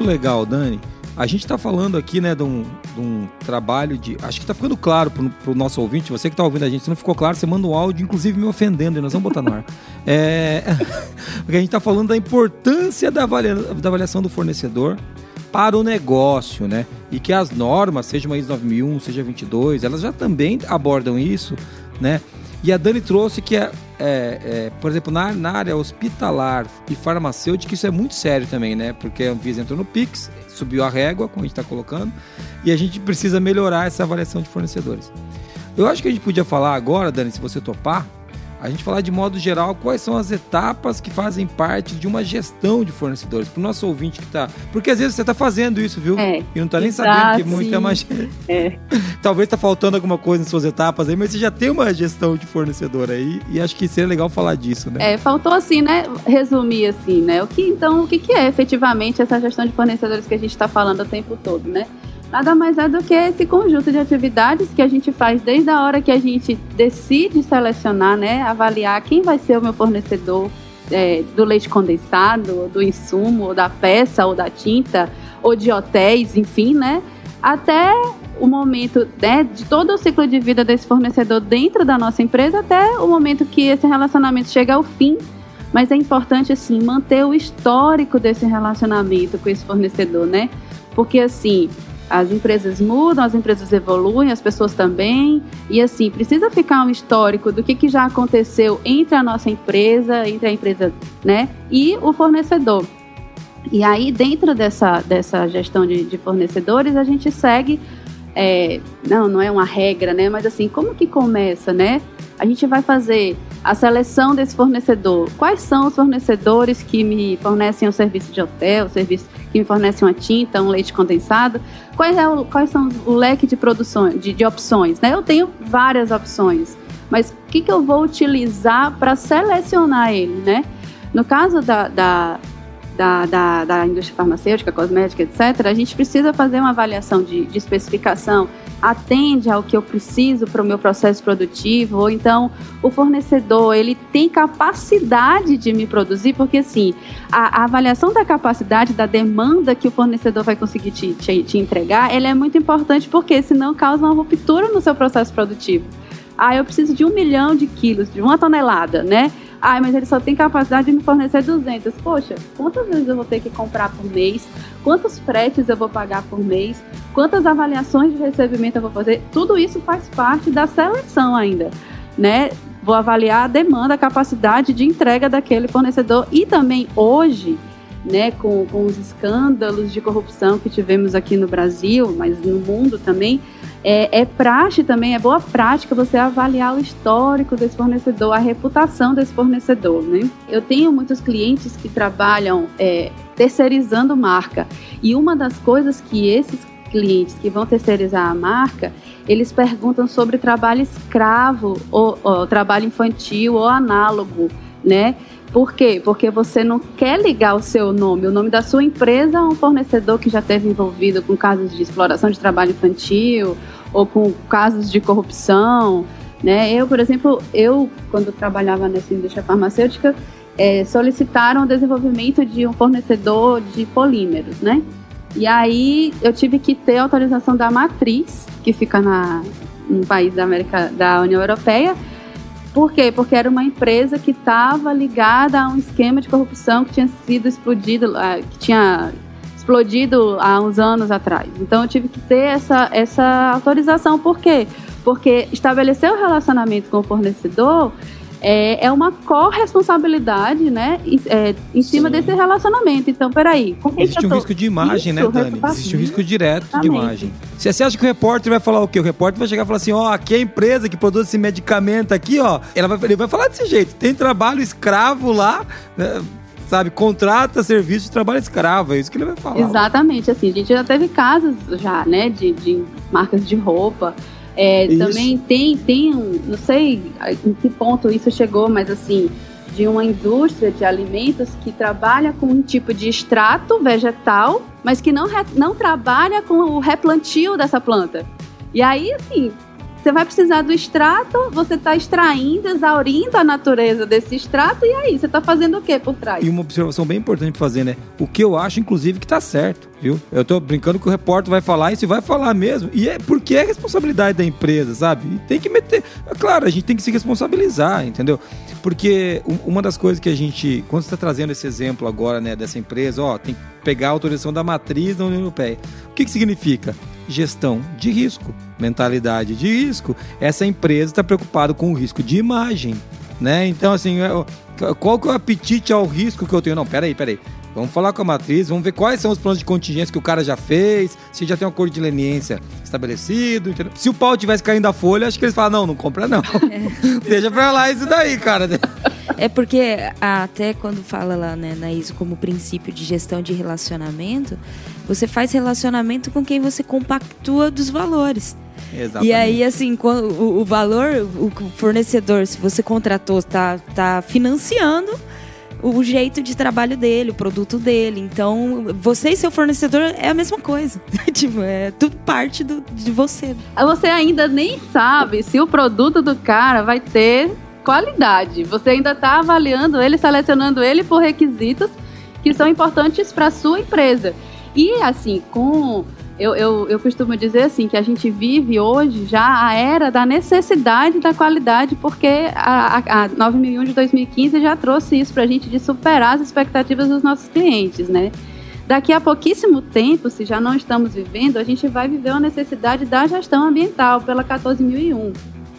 Muito legal, Dani. A gente está falando aqui, né, de um, de um, trabalho de. Acho que está ficando claro para o nosso ouvinte. Você que está ouvindo a gente, se não ficou claro, você manda um áudio, inclusive me ofendendo, e nós vamos botar no ar. É, <laughs> porque a gente está falando da importância da, avalia, da avaliação do fornecedor para o negócio, né? E que as normas, seja uma ISO 9001, seja 22, elas já também abordam isso, né? E a Dani trouxe que, é, é, é, por exemplo, na, na, área hospitalar e farmacêutica, isso é muito sério também, né? Porque a Anvisa entrou no PIX, subiu a régua, como a gente está colocando, e a gente precisa melhorar essa avaliação de fornecedores. Eu acho que a gente podia falar agora, Dani, se você topar, a gente falar de modo geral quais são as etapas que fazem parte de uma gestão de fornecedores. Para o nosso ouvinte que está. Porque às vezes você está fazendo isso, viu? É, e não está nem sabendo que muita mais. <laughs> É. Talvez está faltando alguma coisa em suas etapas aí, mas você já tem uma gestão de fornecedor aí e acho que seria legal falar disso, né? É, faltou assim, né? Resumir assim, né? O que então, o que, que é efetivamente essa gestão de fornecedores que a gente está falando o tempo todo, né? Nada mais é do que esse conjunto de atividades que a gente faz desde a hora que a gente decide selecionar, né, avaliar quem vai ser o meu fornecedor é, do leite condensado, do insumo, ou da peça, ou da tinta, ou de hotéis, enfim, né, até o momento né, de todo o ciclo de vida desse fornecedor dentro da nossa empresa, até o momento que esse relacionamento chega ao fim. Mas é importante, assim, manter o histórico desse relacionamento com esse fornecedor, né? Porque, assim, as empresas mudam, as empresas evoluem, as pessoas também. E assim, precisa ficar um histórico do que, que já aconteceu entre a nossa empresa, entre a empresa, né, e o fornecedor. E aí, dentro dessa, dessa gestão de, de fornecedores, a gente segue. É, não, não é uma regra, né? Mas assim, como que começa, né? A gente vai fazer a seleção desse fornecedor. Quais são os fornecedores que me fornecem o serviço de hotel, o serviço que me fornecem uma tinta, um leite condensado? Quais, é o, quais são o leque de produções, de, de opções? Né? Eu tenho várias opções, mas o que, que eu vou utilizar para selecionar ele, né? No caso da, da da, da, da, indústria farmacêutica, cosmética, etc., a gente precisa fazer uma avaliação de, de especificação, atende ao que eu preciso para o meu processo produtivo, ou então o fornecedor ele tem capacidade de me produzir, porque assim, a, a avaliação da capacidade, da demanda que o fornecedor vai conseguir te, te, te entregar, ela é muito importante porque senão causa uma ruptura no seu processo produtivo. Ah, eu preciso de um milhão de quilos, de uma tonelada, né? Ah, mas ele só tem capacidade de me fornecer 200. Poxa, quantas vezes eu vou ter que comprar por mês? Quantos fretes eu vou pagar por mês? Quantas avaliações de recebimento eu vou fazer? Tudo isso faz parte da seleção ainda, né? Vou avaliar a demanda, a capacidade de entrega daquele fornecedor e também hoje, né, com, com os escândalos de corrupção que tivemos aqui no Brasil, mas no mundo também, é, é praxe também, é boa prática você avaliar o histórico desse fornecedor, a reputação desse fornecedor, né? Eu tenho muitos clientes que trabalham é, terceirizando marca e uma das coisas que esses clientes que vão terceirizar a marca, eles perguntam sobre trabalho escravo ou, ou trabalho infantil ou análogo, né? Por quê? Porque você não quer ligar o seu nome, o nome da sua empresa a um fornecedor que já esteve envolvido com casos de exploração de trabalho infantil ou com casos de corrupção. Né? Eu, por exemplo, eu, quando trabalhava nessa indústria farmacêutica, é, solicitaram o desenvolvimento de um fornecedor de polímeros, né? E aí eu tive que ter autorização da matriz, que fica na, no país da América da União Europeia, por quê? Porque era uma empresa que estava ligada a um esquema de corrupção que tinha sido explodido, ah, que tinha explodido há uns anos atrás. Então eu tive que ter essa, essa autorização. Por quê? Porque estabelecer o relacionamento com o fornecedor é, é uma corresponsabilidade, né, é, em cima Sim. desse relacionamento. Então, peraí. Existe um tô... risco de imagem, né, Isso, né, Dani? Existe um risco direto Exatamente. de imagem. Se você acha que o repórter vai falar o quê? O repórter vai chegar e falar assim: ó, oh, aqui é a empresa que produz esse medicamento aqui, ó. Ela vai, ele vai falar desse jeito. Tem trabalho escravo lá, né? sabe, contrata serviço de trabalho escravo, é isso que ele vai falar. Exatamente, assim, a gente já teve casos já, né, de, de marcas de roupa é, também tem, tem um, não sei em que ponto isso chegou, mas assim, de uma indústria de alimentos que trabalha com um tipo de extrato vegetal, mas que não, não trabalha com o replantio dessa planta. E aí, assim, você vai precisar do extrato, você está extraindo, exaurindo a natureza desse extrato, e aí, você está fazendo o que por trás? E uma observação bem importante para fazer, né? O que eu acho, inclusive, que está certo, viu? Eu estou brincando que o repórter vai falar isso e vai falar mesmo. E é porque é responsabilidade da empresa, sabe? E tem que meter. É claro, a gente tem que se responsabilizar, entendeu? Porque uma das coisas que a gente. Quando você está trazendo esse exemplo agora, né, dessa empresa, ó, tem que pegar a autorização da matriz da União Europeia. O que, que significa? Gestão de risco, mentalidade de risco. Essa empresa está preocupada com o risco de imagem, né? Então, assim, qual que é o apetite ao risco que eu tenho? Não, peraí, peraí. Vamos falar com a matriz, vamos ver quais são os planos de contingência que o cara já fez, se já tem um acordo de leniência estabelecido, entendeu? Se o pau tivesse caindo a folha, acho que eles falam, não, não compra não. É. <laughs> Deixa pra lá isso daí, cara. É porque até quando fala lá né, na ISO como princípio de gestão de relacionamento, você faz relacionamento com quem você compactua dos valores. Exatamente. E aí, assim, o, o valor, o fornecedor, se você contratou, está tá financiando o jeito de trabalho dele, o produto dele. Então, você e seu fornecedor é a mesma coisa. <laughs> tipo, é tudo parte do, de você. Você ainda nem sabe se o produto do cara vai ter qualidade. Você ainda está avaliando ele, selecionando ele por requisitos que são importantes para sua empresa. E assim, com eu, eu, eu costumo dizer assim que a gente vive hoje já a era da necessidade da qualidade, porque a, a, a 9001 de 2015 já trouxe isso para a gente de superar as expectativas dos nossos clientes, né? Daqui a pouquíssimo tempo, se já não estamos vivendo, a gente vai viver uma necessidade da gestão ambiental pela 14001,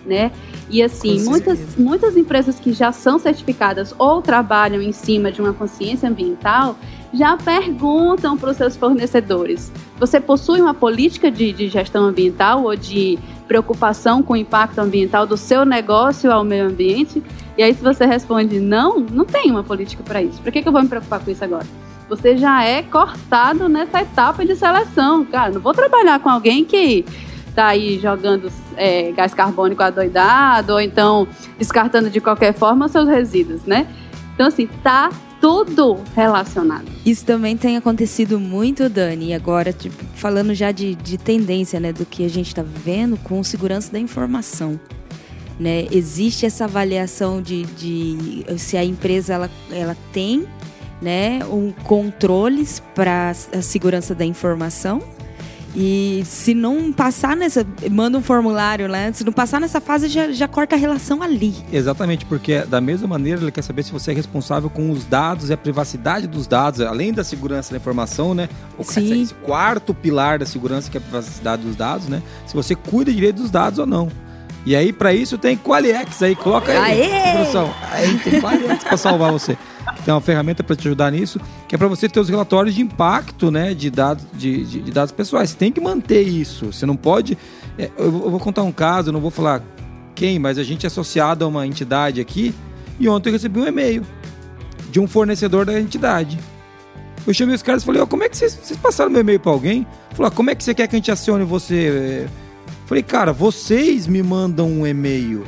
né? E assim, muitas, muitas empresas que já são certificadas ou trabalham em cima de uma consciência ambiental, já perguntam para os seus fornecedores: você possui uma política de, de, gestão ambiental ou de preocupação com o impacto ambiental do seu negócio ao meio ambiente? E aí, se você responde não, não tem uma política para isso. Para que, que eu vou me preocupar com isso agora? Você já é cortado nessa etapa de seleção. Cara, não vou trabalhar com alguém que está aí jogando é, gás carbônico adoidado ou então descartando de qualquer forma seus resíduos, né? Então, assim, tá tudo relacionado. Isso também tem acontecido muito, Dani, e agora, tipo, falando já de, de tendência, né, do que a gente está vivendo com segurança da informação. Né? Existe essa avaliação de, de se a empresa ela, ela tem né, um controles para a segurança da informação e se não passar nessa. Manda um formulário, né? Se não passar nessa fase, já, já corta a relação ali. Exatamente, porque da mesma maneira ele quer saber se você é responsável com os dados e a privacidade dos dados, além da segurança da informação, né? O Sim. esse quarto pilar da segurança, que é a privacidade dos dados, né? Se você cuida direito dos dados ou não. E aí, para isso, tem Qualiex aí. Coloca aí, Aê! produção. Aí tem Qualiex para salvar você tem uma ferramenta para te ajudar nisso, que é para você ter os relatórios de impacto, né, de dados, de, de, de dados pessoais. Você tem que manter isso. Você não pode. É, eu, vou contar um caso, eu não vou falar quem, mas a gente é associado a uma entidade aqui e ontem eu recebi um e-mail de um fornecedor da entidade. Eu chamei os caras e falei, oh, como é que vocês, vocês passaram meu e-mail para alguém? Falou, como é que você quer que a gente acione você? Falei, cara, vocês me mandam um e-mail.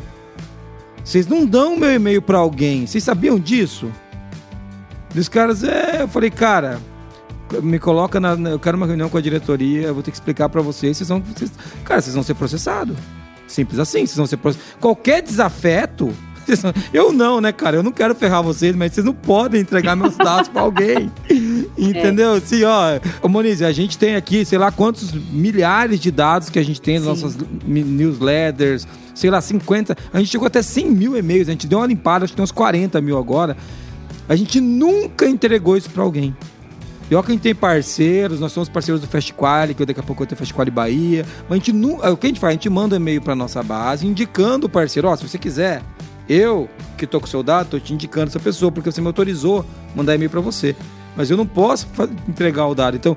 Vocês não dão meu e-mail para alguém. Vocês sabiam disso? E os caras, é, eu falei, cara, me coloca na, eu quero uma reunião com a diretoria, eu vou ter que explicar para vocês, vocês vão, vocês, cara, vocês vão ser processados. Simples assim, vocês vão ser processados. Qualquer desafeto, <laughs> eu não, né, cara? Eu não quero ferrar vocês, mas vocês não podem entregar meus dados para alguém. <laughs> Entendeu? É. Assim, ó, ô Moniz, a gente tem aqui, sei lá quantos milhares de dados que a gente tem nas nossas newsletters, sei lá, 50. A gente chegou até 100 mil e-mails, a gente deu uma limpada, acho que tem uns 40 mil agora. A gente nunca entregou isso para alguém. Olha que a gente tem parceiros, nós somos parceiros do Fast Quali, que daqui a pouco vai ter Fast Quali Bahia. Mas a gente não, o que a gente faz? A gente manda e-mail para nossa base indicando o parceiro, ó, oh, se você quiser, eu que tô com o seu dado, tô te indicando essa pessoa, porque você me autorizou mandar e-mail para você. Mas eu não posso entregar o dado. Então,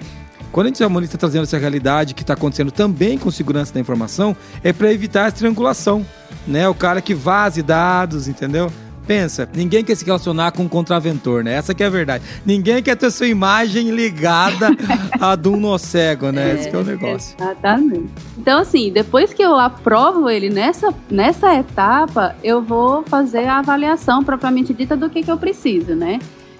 quando a gente está trazendo essa realidade que está acontecendo também com segurança da informação, é para evitar a triangulação, né? O cara que vaze dados, entendeu? Pensa, ninguém quer se relacionar com um contraventor, né? Essa que é a verdade. Ninguém quer ter sua imagem ligada a de um no cego, né? É, Esse é o negócio. Exatamente. Então, assim, depois que eu aprovo ele nessa, nessa etapa, eu vou fazer a avaliação propriamente dita do que, que eu preciso, né?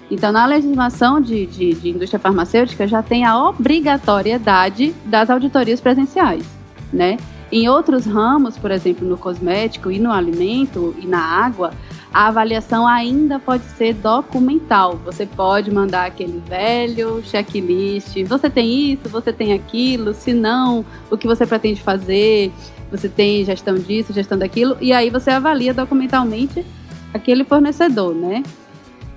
Então, na legislação de, de, de indústria farmacêutica já tem a obrigatoriedade das auditorias presenciais, né? Em outros ramos, por exemplo, no cosmético e no alimento e na água, a avaliação ainda pode ser documental. Você pode mandar aquele velho checklist. Você tem isso, você tem aquilo, se não, o que você pretende fazer? Você tem gestão disso, gestão daquilo, e aí você avalia documentalmente aquele fornecedor, né?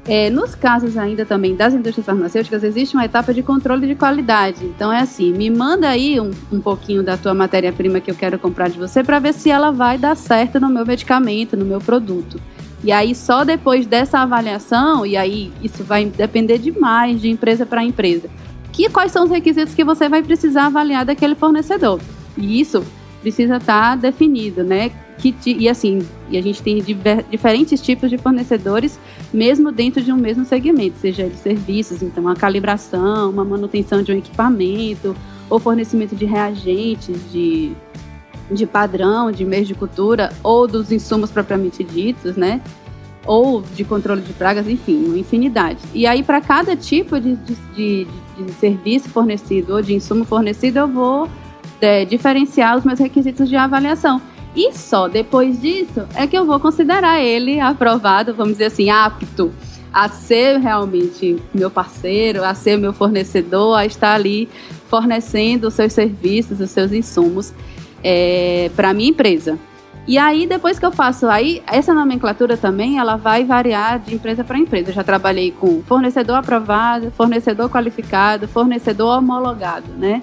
É, nos casos ainda também das indústrias farmacêuticas, existe uma etapa de controle de qualidade. Então é assim, me manda aí um, um pouquinho da tua matéria-prima que eu quero comprar de você para ver se ela vai dar certo no meu medicamento, no meu produto. E aí, só depois dessa avaliação, e aí isso vai depender demais de empresa para empresa, que quais são os requisitos que você vai precisar avaliar daquele fornecedor. E isso precisa estar tá definido, né? Que, e assim, e a gente tem diver, diferentes tipos de fornecedores, mesmo dentro de um mesmo segmento, seja de serviços, então uma calibração, uma manutenção de um equipamento, ou fornecimento de reagentes, de de padrão, de meios de cultura, ou dos insumos propriamente ditos, né? Ou de controle de pragas, enfim, uma infinidade. E aí, para cada tipo de, de, de, de, serviço fornecido ou de insumo fornecido, eu vou é, diferenciar os meus requisitos de avaliação. E só depois disso é que eu vou considerar ele aprovado, vamos dizer assim, apto a ser realmente meu parceiro, a ser meu fornecedor, a estar ali fornecendo os seus serviços, os seus insumos é, para minha empresa. E aí, depois que eu faço aí, essa nomenclatura também, ela vai variar de empresa para empresa. Eu já trabalhei com fornecedor aprovado, fornecedor qualificado, fornecedor homologado, né?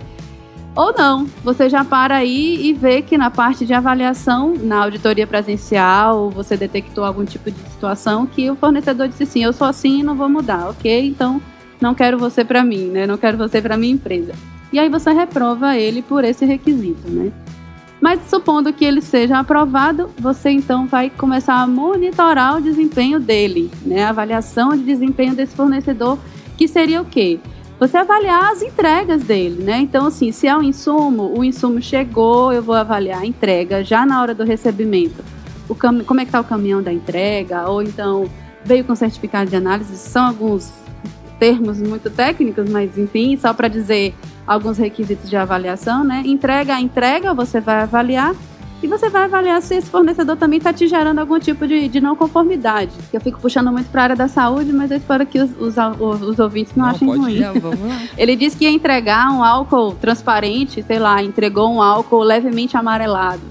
Ou não, você já para aí e vê que na parte de avaliação, na auditoria presencial, você detectou algum tipo de situação que o fornecedor disse sim, eu sou assim e não vou mudar, ok? Então, não quero você para mim, né? Não quero você para minha empresa. E aí você reprova ele por esse requisito, né? Mas supondo que ele seja aprovado, você então vai começar a monitorar o desempenho dele, né? A avaliação de desempenho desse fornecedor, que seria o quê? Você avaliar as entregas dele, né? Então, assim, se é um insumo, o insumo chegou, eu vou avaliar a entrega já na hora do recebimento. O cam... Como é que está o caminhão da entrega? Ou então, veio com certificado de análise? São alguns termos muito técnicos, mas enfim, só para dizer alguns requisitos de avaliação, né? Entrega a entrega, você vai avaliar e você vai avaliar se esse fornecedor também está te gerando algum tipo de, de não conformidade. Eu fico puxando muito para a área da saúde, mas eu espero que os, os, os ouvintes não, não achem ruim. <laughs> Ele disse que ia entregar um álcool transparente, sei lá, entregou um álcool levemente amarelado.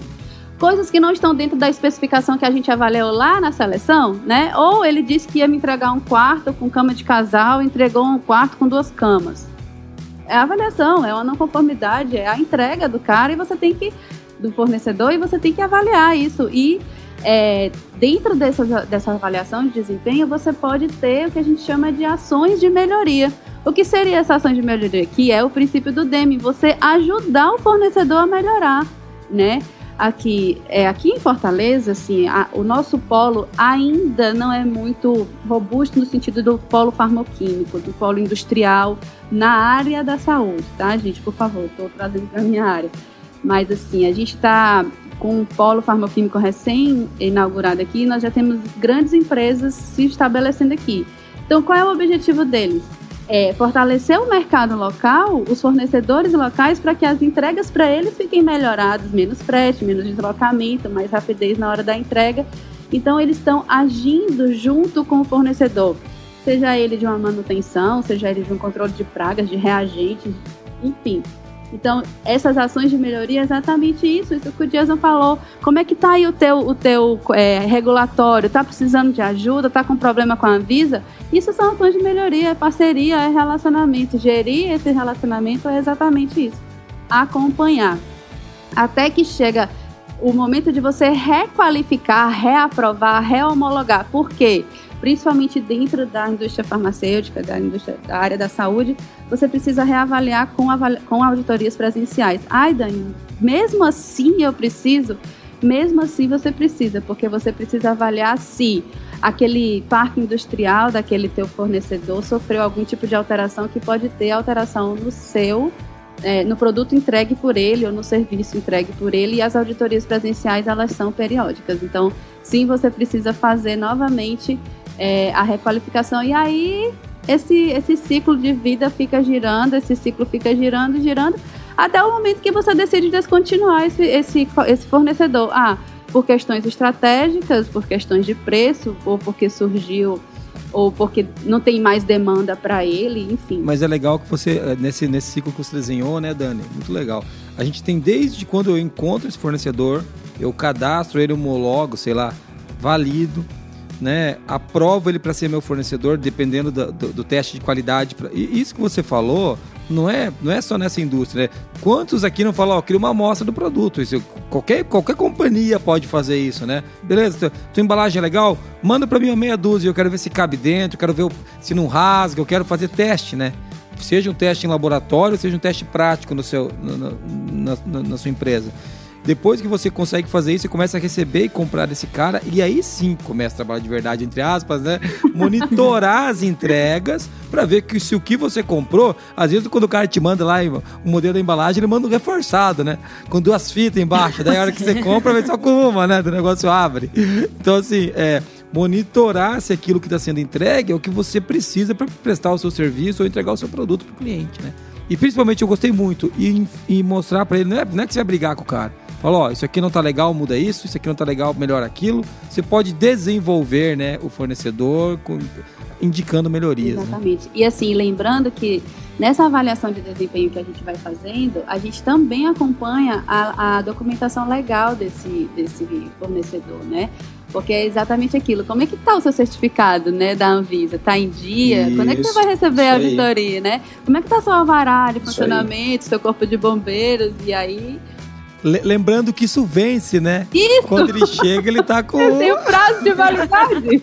Coisas que não estão dentro da especificação que a gente avaliou lá na seleção, né? Ou ele disse que ia me entregar um quarto com cama de casal, entregou um quarto com duas camas é a avaliação, é uma não conformidade, é a entrega do cara e você tem que do fornecedor e você tem que avaliar isso e é, dentro dessa, dessa avaliação de desempenho você pode ter o que a gente chama de ações de melhoria. O que seria essa ação de melhoria? Que é o princípio do DEME, você ajudar o fornecedor a melhorar, né? Aqui, é, aqui em Fortaleza, assim, a, o nosso polo ainda não é muito robusto no sentido do polo farmoquímico, do polo industrial na área da saúde, tá, gente? Por favor, estou trazendo para minha área. Mas, assim, a gente está com um polo farmoquímico recém-inaugurado aqui, nós já temos grandes empresas se estabelecendo aqui. Então, qual é o objetivo deles? É, fortalecer o mercado local, os fornecedores locais, para que as entregas para eles fiquem melhoradas, menos frete, menos deslocamento, mais rapidez na hora da entrega. Então, eles estão agindo junto com o fornecedor, seja ele de uma manutenção, seja ele de um controle de pragas, de reagentes, enfim. Então, essas ações de melhoria é exatamente isso, isso que o Jason falou. Como é que tá aí o teu, o teu é, regulatório? Tá precisando de ajuda? Tá com problema com a Anvisa? Isso são ações de melhoria, é parceria, é relacionamento. Gerir esse relacionamento é exatamente isso. Acompanhar. Até que chega o momento de você requalificar, reaprovar, rehomologar. Por quê? Principalmente dentro da indústria farmacêutica, da indústria da área da saúde, você precisa reavaliar com, com auditorias presenciais. Ai, Dani, mesmo assim eu preciso? Mesmo assim você precisa, porque você precisa avaliar se aquele parque industrial daquele teu fornecedor sofreu algum tipo de alteração que pode ter alteração no seu é, no produto entregue por ele ou no serviço entregue por ele e as auditorias presenciais elas são periódicas então sim você precisa fazer novamente é, a requalificação. E aí esse, esse ciclo de vida fica girando, esse ciclo fica girando, girando, até o momento que você decide descontinuar esse, esse, esse fornecedor. Ah, por questões estratégicas, por questões de preço, ou porque surgiu ou porque não tem mais demanda para ele, enfim. Mas é legal que você, eh, nesse, nesse ciclo que você desenhou, né, Dani? Muito legal. A gente tem desde quando eu encontro esse fornecedor, eu cadastro ele, homologo, sei lá, valido, né, aprovo ele para ser meu fornecedor, dependendo do, do, do, teste de qualidade. E isso que você falou, não é, não é só nessa indústria, né? Quantos aqui não falam, ó, uma amostra do produto? Isso, qualquer, qualquer companhia pode fazer isso, né? Beleza, tua, tua embalagem é legal? Manda para mim uma meia dúzia, eu quero ver se cabe dentro, eu quero ver se não rasga, eu quero fazer teste, né? Seja um teste em laboratório, seja um teste prático no seu, na, na, na sua empresa. Depois que você consegue fazer isso, você começa a receber e comprar desse cara, e aí sim começa a trabalhar de verdade, entre aspas, né? <laughs> Monitorar as entregas para ver que se o que você comprou, às vezes quando o cara te manda lá o modelo da embalagem, ele manda um reforçado, né? Com duas fitas embaixo. Daí a hora que você <laughs> compra, vem só com uma, né? O negócio abre. Então, assim, é monitorar se aquilo que está sendo entregue é o que você precisa para prestar o seu serviço ou entregar o seu produto para o cliente, né? E principalmente eu gostei muito e, e mostrar para ele, não é, não é que você vai brigar com o cara Falou, ó, isso aqui não tá legal, muda isso, isso aqui não tá legal, melhora aquilo. Você pode desenvolver, né, o fornecedor com, indicando melhorias. Né? Exatamente. Né? E assim, lembrando que nessa avaliação de desempenho que a gente vai fazendo, a gente também acompanha a, a documentação legal desse, desse fornecedor, né? Porque é exatamente aquilo. Como é que tá o seu certificado, né, da Anvisa? Tá em dia? Isso, Quando é que você vai receber a vistoria, né? Como é que tá seu alvará de funcionamento, seu corpo de bombeiros? E aí Lembrando que isso vence, né? Isso! Quando ele chega, ele tá <laughs> com. Tem um prazo de validade.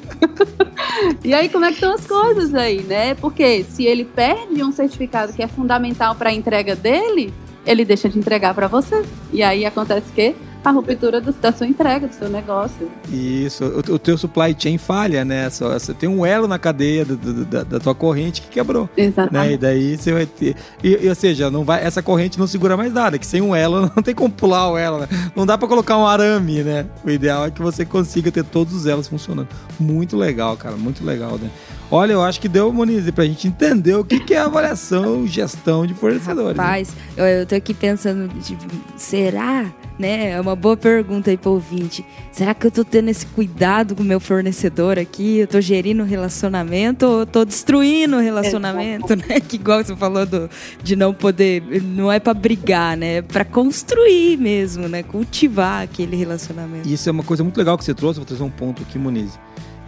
<laughs> e aí, como é que estão as coisas aí, né? Porque se ele perde um certificado que é fundamental para a entrega dele, ele deixa de entregar para você. E aí acontece o quê? A ruptura do, da sua entrega, do seu negócio. Isso, o, o teu supply chain falha, né? Só, você tem um elo na cadeia do, do, da, da, tua corrente que quebrou. Exatamente. Né? E daí você vai ter. E, e, ou seja, não vai, essa corrente não segura mais nada, que sem um elo <laughs> não tem como pular o elo, né? Não dá para colocar um arame, né? O ideal é que você consiga ter todos os elos funcionando. Muito legal, cara, muito legal, né? Olha, eu acho que deu, Moniz, pra gente entender o que, que é avaliação gestão de fornecedores. Rapaz, né? eu, eu tô aqui pensando, tipo, será né? É uma boa pergunta aí para o ouvinte. Será que eu estou tendo esse cuidado com o meu fornecedor aqui? Eu estou gerindo o relacionamento ou estou destruindo o relacionamento, né? Que igual você falou do, de não poder, não é para brigar, né? É para construir mesmo, né? Cultivar aquele relacionamento. Isso é uma coisa muito legal que você trouxe. Vou trazer um ponto aqui, Moniz.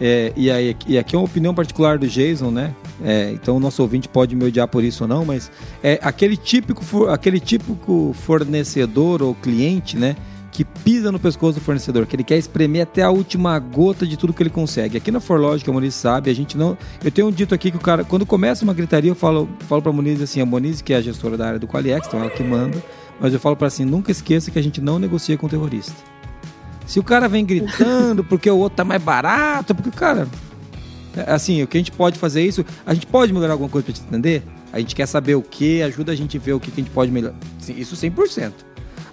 É, e, aí, e aqui é uma opinião particular do Jason, né? É, então o nosso ouvinte pode me odiar por isso ou não, mas é aquele típico, aquele típico fornecedor ou cliente, né? Que pisa no pescoço do fornecedor, que ele quer espremer até a última gota de tudo que ele consegue. Aqui na Forlogic, a Moniz sabe, a gente não. Eu tenho dito aqui que o cara, quando começa uma gritaria, eu falo, falo pra Moniz assim, a Moniz, que é a gestora da área do Qualiex, então ela que manda, mas eu falo para assim, nunca esqueça que a gente não negocia com terrorista. Se o cara vem gritando porque o outro tá mais barato, porque cara. É, assim, o que a gente pode fazer isso, a gente pode melhorar alguma coisa para te entender? A gente quer saber o que, ajuda a gente a ver o que, que a gente pode melhorar. Isso 100%.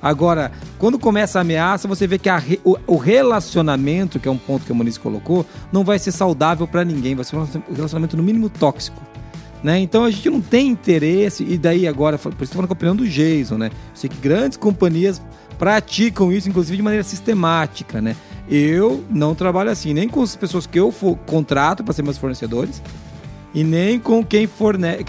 Agora, quando começa a ameaça, você vê que o, o, relacionamento, que é um ponto que a Moniz colocou, não vai ser saudável para ninguém, vai ser um relacionamento no mínimo tóxico. Né? Então a gente não tem interesse, e daí agora, por isso estou falando com a opinião do Jason, né? Eu sei que grandes companhias praticam isso, inclusive de maneira sistemática, né? Eu não trabalho assim, nem com as pessoas que eu for, contrato para ser meus fornecedores e nem com quem fornece,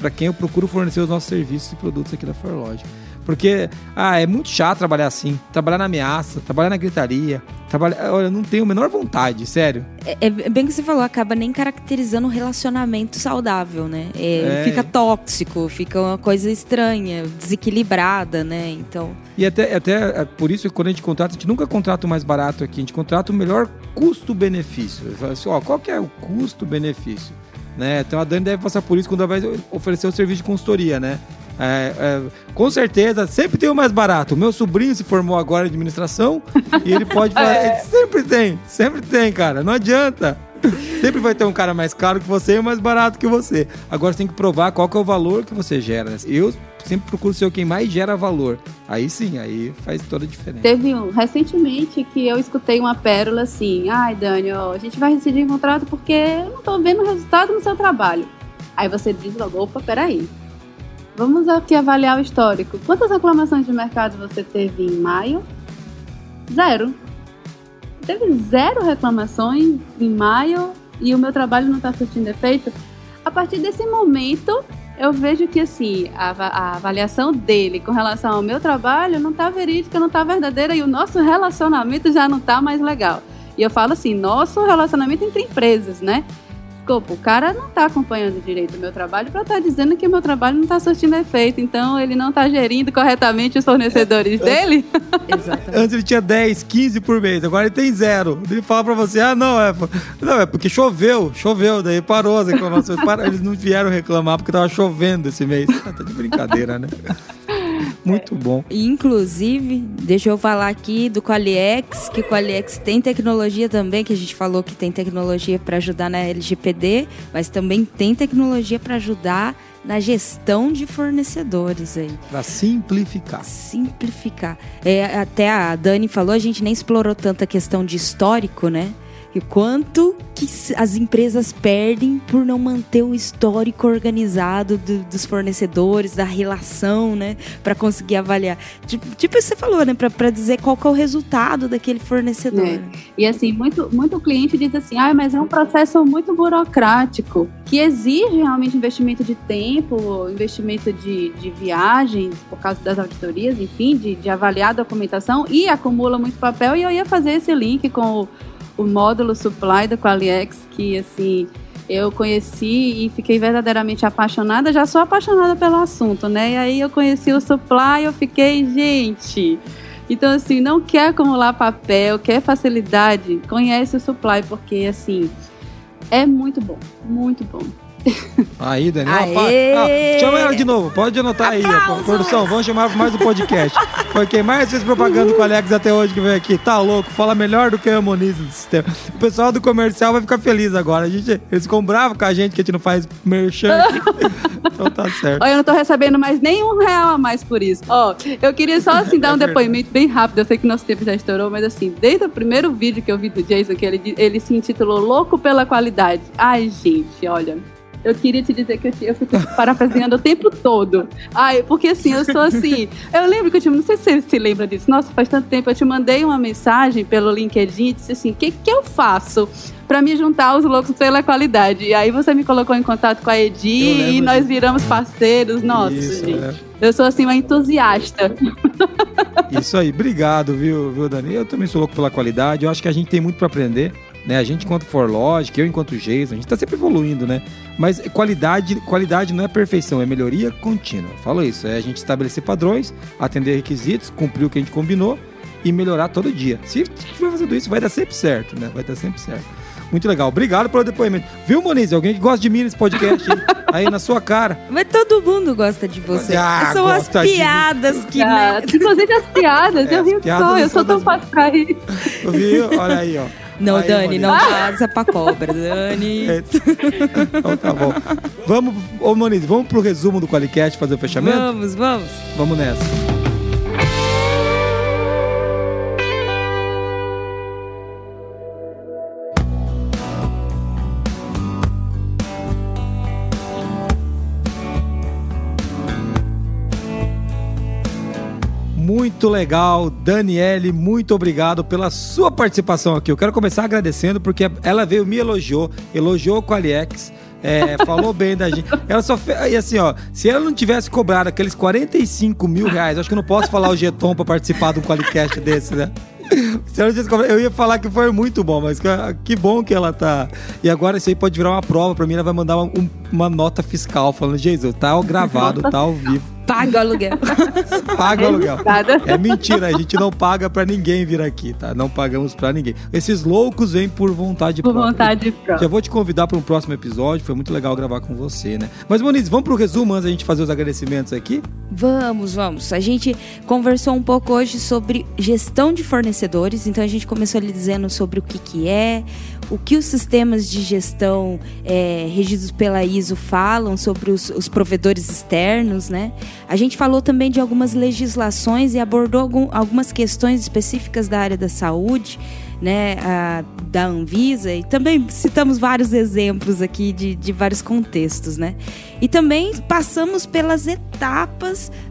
para quem eu procuro fornecer os nossos serviços e produtos aqui da Forlogic. Porque, ah, é muito chato trabalhar assim. Trabalhar na ameaça, trabalhar na gritaria. Trabalhar. Olha, eu não tenho a menor vontade, sério. É, é bem que você falou, acaba nem caracterizando um relacionamento saudável, né? É, é. Fica tóxico, fica uma coisa estranha, desequilibrada, né? Então. E até, até é por isso, quando a gente contrata, a gente nunca contrata o mais barato aqui, a gente contrata o melhor custo-benefício. Assim, ó, qual que é o custo-benefício? Né? Então a Dani deve passar por isso quando ela vai oferecer o serviço de consultoria, né? É, é, com certeza, sempre tem o mais barato. O meu sobrinho se formou agora em administração e ele pode <laughs> falar. É. Sempre tem, sempre tem, cara. Não adianta. Sempre vai ter um cara mais caro que você e mais barato que você. Agora você tem que provar qual que é o valor que você gera. Eu sempre procuro ser quem mais gera valor. Aí sim, aí faz toda a diferença. Teve um recentemente que eu escutei uma pérola assim: ai, Dani, ó, a gente vai rescindir o contrato porque eu não tô vendo resultado no seu trabalho. Aí você diz logo: opa, peraí. Vamos aqui avaliar o histórico. Quantas reclamações de mercado você teve em maio? Zero. Teve zero reclamações em maio e o meu trabalho não está surtindo efeito. A partir desse momento, eu vejo que assim a, a, avaliação dele com relação ao meu trabalho não está verídica, não está verdadeira e o nosso relacionamento já não está mais legal. E eu falo assim, nosso relacionamento entre empresas, né? Desculpa, o cara não está acompanhando direito o meu trabalho para estar tá dizendo que o meu trabalho não está surtindo efeito. Então, ele não está gerindo corretamente os fornecedores dele. <laughs> Exatamente. Antes ele tinha 10, 15 por mês, agora ele tem zero. Ele fala para você, ah, não, é, não, é porque choveu, choveu, daí parou as reclamações. Eles não vieram reclamar porque estava chovendo esse mês. Ah, tá de brincadeira, né? <laughs> Muito bom. Inclusive, deixa eu falar aqui do Qualiex, que o Qualiex tem tecnologia também, que a gente falou que tem tecnologia para ajudar na LGPD, mas também tem tecnologia para ajudar na gestão de fornecedores aí. Para simplificar. Simplificar. É, até a Dani falou, a gente nem explorou tanta questão de histórico, né? E quanto que as empresas perdem por não manter o histórico organizado do, dos fornecedores, da relação, né? Para conseguir avaliar. Tipo, tipo você falou, né? Para dizer qual que é o resultado daquele fornecedor. É. E assim, muito, muito cliente diz assim, ah, mas é um processo muito burocrático, que exige realmente investimento de tempo, investimento de, de viagens, por causa das auditorias, enfim, de, de avaliar a documentação, e acumula muito papel, e eu ia fazer esse link com o o módulo supply da Qualiex, que assim eu conheci e fiquei verdadeiramente apaixonada. Já sou apaixonada pelo assunto, né? E aí eu conheci o supply, eu fiquei, gente. Então, assim, não quer acumular papel, quer facilidade, conhece o supply, porque, assim, é muito bom, muito bom. Aí, Daniel. Ah, chama ela de novo, pode anotar aí. Produção, vamos chamar mais um podcast. Foi quem mais fez propaganda com o Alex até hoje que veio aqui. Tá louco, fala melhor do que o Moniz do sistema. O pessoal do comercial vai ficar feliz agora. A gente, eles ficam bravos com a gente que a gente não faz merchan. <laughs> então tá certo. Olha, eu não tô recebendo mais nem um real a mais por isso. Ó, eu queria só assim dar um é depoimento bem rápido. Eu sei que nosso tempo já estourou, mas assim, desde o primeiro vídeo que eu vi do Jason, que ele, ele se intitulou Louco pela Qualidade. Ai, gente, olha eu queria te dizer que eu, eu fico parafraseando o tempo todo. Ai, porque assim, eu sou assim. Eu lembro que eu te. Não sei se você se lembra disso. Nossa, faz tanto tempo. Eu te mandei uma mensagem pelo LinkedIn e disse assim: o que, que eu faço? para me juntar aos loucos pela qualidade. E aí você me colocou em contato com a Edi e nós viramos parceiros. Nossa, Isso, gente. É. Eu sou assim uma entusiasta. Isso aí, obrigado, viu, viu, Dani? Eu também sou louco pela qualidade. Eu acho que a gente tem muito para aprender. Né? A gente, enquanto ForLogic, eu enquanto Jason, a gente está sempre evoluindo, né? Mas qualidade, qualidade não é perfeição, é melhoria contínua. Falo isso, é a gente estabelecer padrões, atender requisitos, cumprir o que a gente combinou e melhorar todo dia. Se estiver fazendo isso, vai dar sempre certo, né? Vai dar sempre certo. Muito legal. Obrigado pelo depoimento. Viu, Moniz? Alguém que gosta de mim nesse podcast <laughs> aí na sua cara. Mas todo mundo gosta de você. Ah, São as piadas que. Ah, inclusive as piadas, é, eu rio só, eu sou tão fácil pra rir. <laughs> Viu? Olha aí, ó. Não, Aí, Dani, não vaza pra cobra, Dani. É. Então tá bom. Vamos, ô Moniz, vamos pro resumo do Qualicast fazer o fechamento? Vamos, vamos. Vamos nessa. Muito legal, Daniele, muito obrigado pela sua participação aqui. Eu quero começar agradecendo porque ela veio me elogiou, elogiou o Aliex, é, <laughs> falou bem da gente. Ela só fez. E assim, ó, se ela não tivesse cobrado aqueles 45 mil reais, acho que eu não posso falar o Geton pra participar de um Qualicast desse, né? Se ela tivesse cobrado, eu ia falar que foi muito bom, mas que, que, bom que ela tá. E agora isso aí pode virar uma prova pra mim. Ela vai mandar uma, uma nota fiscal falando: Jesus, tá gravado, tá ao vivo. Paga o aluguel. <laughs> paga o aluguel. É mentira, a gente não paga pra ninguém vir aqui, tá? Não pagamos pra ninguém. Esses loucos vêm por vontade por própria. Por vontade própria. Já vou te convidar para um próximo episódio, foi muito legal gravar com você, né? Mas, Moniz, vamos pro resumo antes da gente fazer os agradecimentos aqui? Vamos, vamos. A gente conversou um pouco hoje sobre gestão de fornecedores, então a gente começou ali dizendo sobre o que, que é, o que os sistemas de gestão é, regidos pela ISO falam sobre os, os, provedores externos, né? A gente falou também de algumas legislações e abordou algum, algumas questões específicas da área da saúde né, a, da Anvisa e também citamos vários exemplos aqui de, de vários contextos, né? E também passamos pelas etapas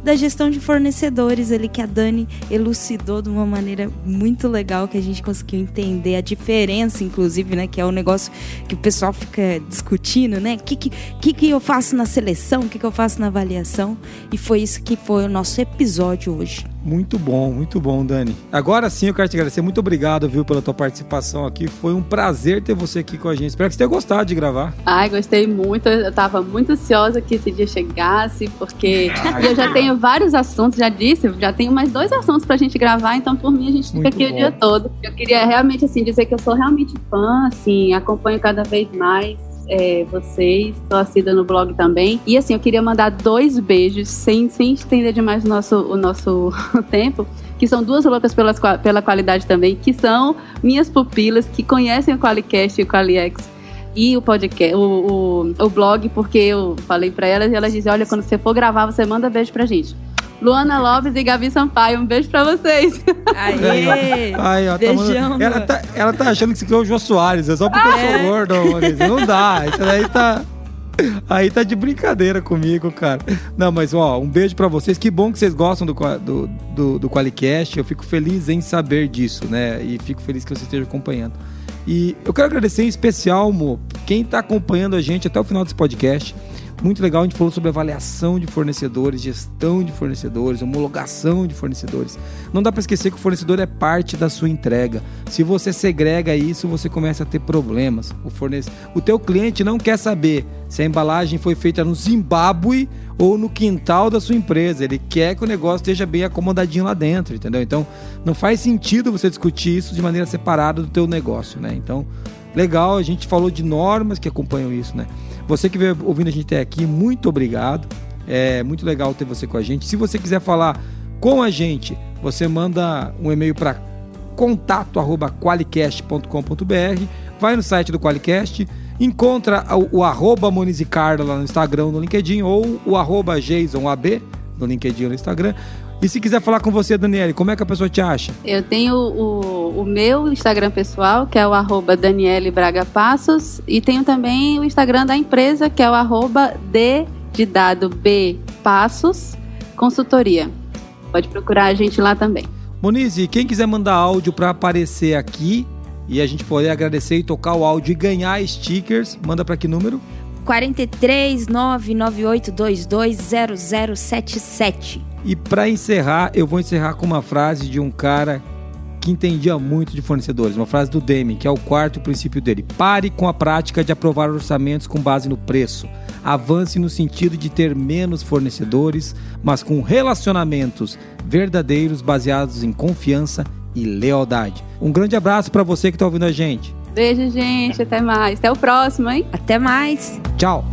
da gestão de fornecedores ali que a Dani elucidou de uma maneira muito legal que a gente conseguiu entender a diferença, inclusive, né, que é o um negócio que o pessoal fica discutindo, né? O que, que, que eu faço na seleção, o que, que eu faço na avaliação? E foi isso que foi o nosso episódio hoje. Muito bom, muito bom, Dani. Agora sim eu quero te agradecer. Muito obrigado, viu, pela tua participação aqui. Foi um prazer ter você aqui com a gente. Espero que você tenha gostado de gravar. Ai, gostei muito. Eu tava muito ansiosa que esse dia chegasse, porque eu já tenho vários assuntos, já disse, já tenho mais dois assuntos pra gente gravar, então por mim a gente fica aqui bom. o dia todo. Eu queria realmente, assim, dizer que eu sou realmente fã, assim, acompanho cada vez mais é, vocês, sou assídua no blog também. E assim, eu queria mandar dois beijos, sem, sem estender demais o nosso, o nosso <laughs> tempo que são duas loucas pelas, pela qualidade também, que são minhas pupilas, que conhecem o Qualicast e o Qualiex e o podcast, o, o, o blog, porque eu falei para elas e elas dizem: olha, quando você for gravar, você manda beijo pra gente. Luana Lopes e Gabi Sampaio. Um beijo pra vocês. Aê! Ai, ela, tá mandando, ela, tá, ela tá achando que isso aqui é o Jô Soares. É só porque ah, eu sou é? gordo, Maurício. Não dá. Isso daí tá... Aí tá de brincadeira comigo, cara. Não, mas ó, um beijo para vocês. Que bom que vocês gostam do, do, do, do Qualicast. Eu fico feliz em saber disso, né? E fico feliz que você esteja acompanhando. E eu quero agradecer em especial, Mo, quem tá acompanhando a gente até o final desse podcast. Muito legal, a gente falou sobre avaliação de fornecedores, gestão de fornecedores, homologação de fornecedores. Não dá para esquecer que o fornecedor é parte da sua entrega. Se você segrega isso, você começa a ter problemas. O, fornece... o teu cliente não quer saber se a embalagem foi feita no Zimbábue ou no quintal da sua empresa. Ele quer que o negócio esteja bem acomodadinho lá dentro, entendeu? Então, não faz sentido você discutir isso de maneira separada do teu negócio, né? Então, legal, a gente falou de normas que acompanham isso, né? Você que veio ouvindo a gente até aqui, muito obrigado. É muito legal ter você com a gente. Se você quiser falar com a gente, você manda um e-mail para contato@qualicast.com.br, vai no site do Qualicast, encontra o, o arroba Moniz Carla lá no Instagram, no LinkedIn, ou o arroba JasonAB no LinkedIn ou no Instagram. E se quiser falar com você, Daniele, como é que a pessoa te acha? Eu tenho o, o meu Instagram pessoal, que é o arroba Daniele Braga Passos, e tenho também o Instagram da empresa, que é o arroba D de dado B Passos Consultoria. Pode procurar a gente lá também. Monize, quem quiser mandar áudio para aparecer aqui e a gente poder agradecer e tocar o áudio e ganhar stickers, manda para que número? 43 998220077. E para encerrar, eu vou encerrar com uma frase de um cara que entendia muito de fornecedores, uma frase do Demi, que é o quarto princípio dele. Pare com a prática de aprovar orçamentos com base no preço. Avance no sentido de ter menos fornecedores, mas com relacionamentos verdadeiros baseados em confiança e lealdade. Um grande abraço para você que está ouvindo a gente. Beijo, gente. Até mais. Até o próximo, hein? Até mais. Tchau.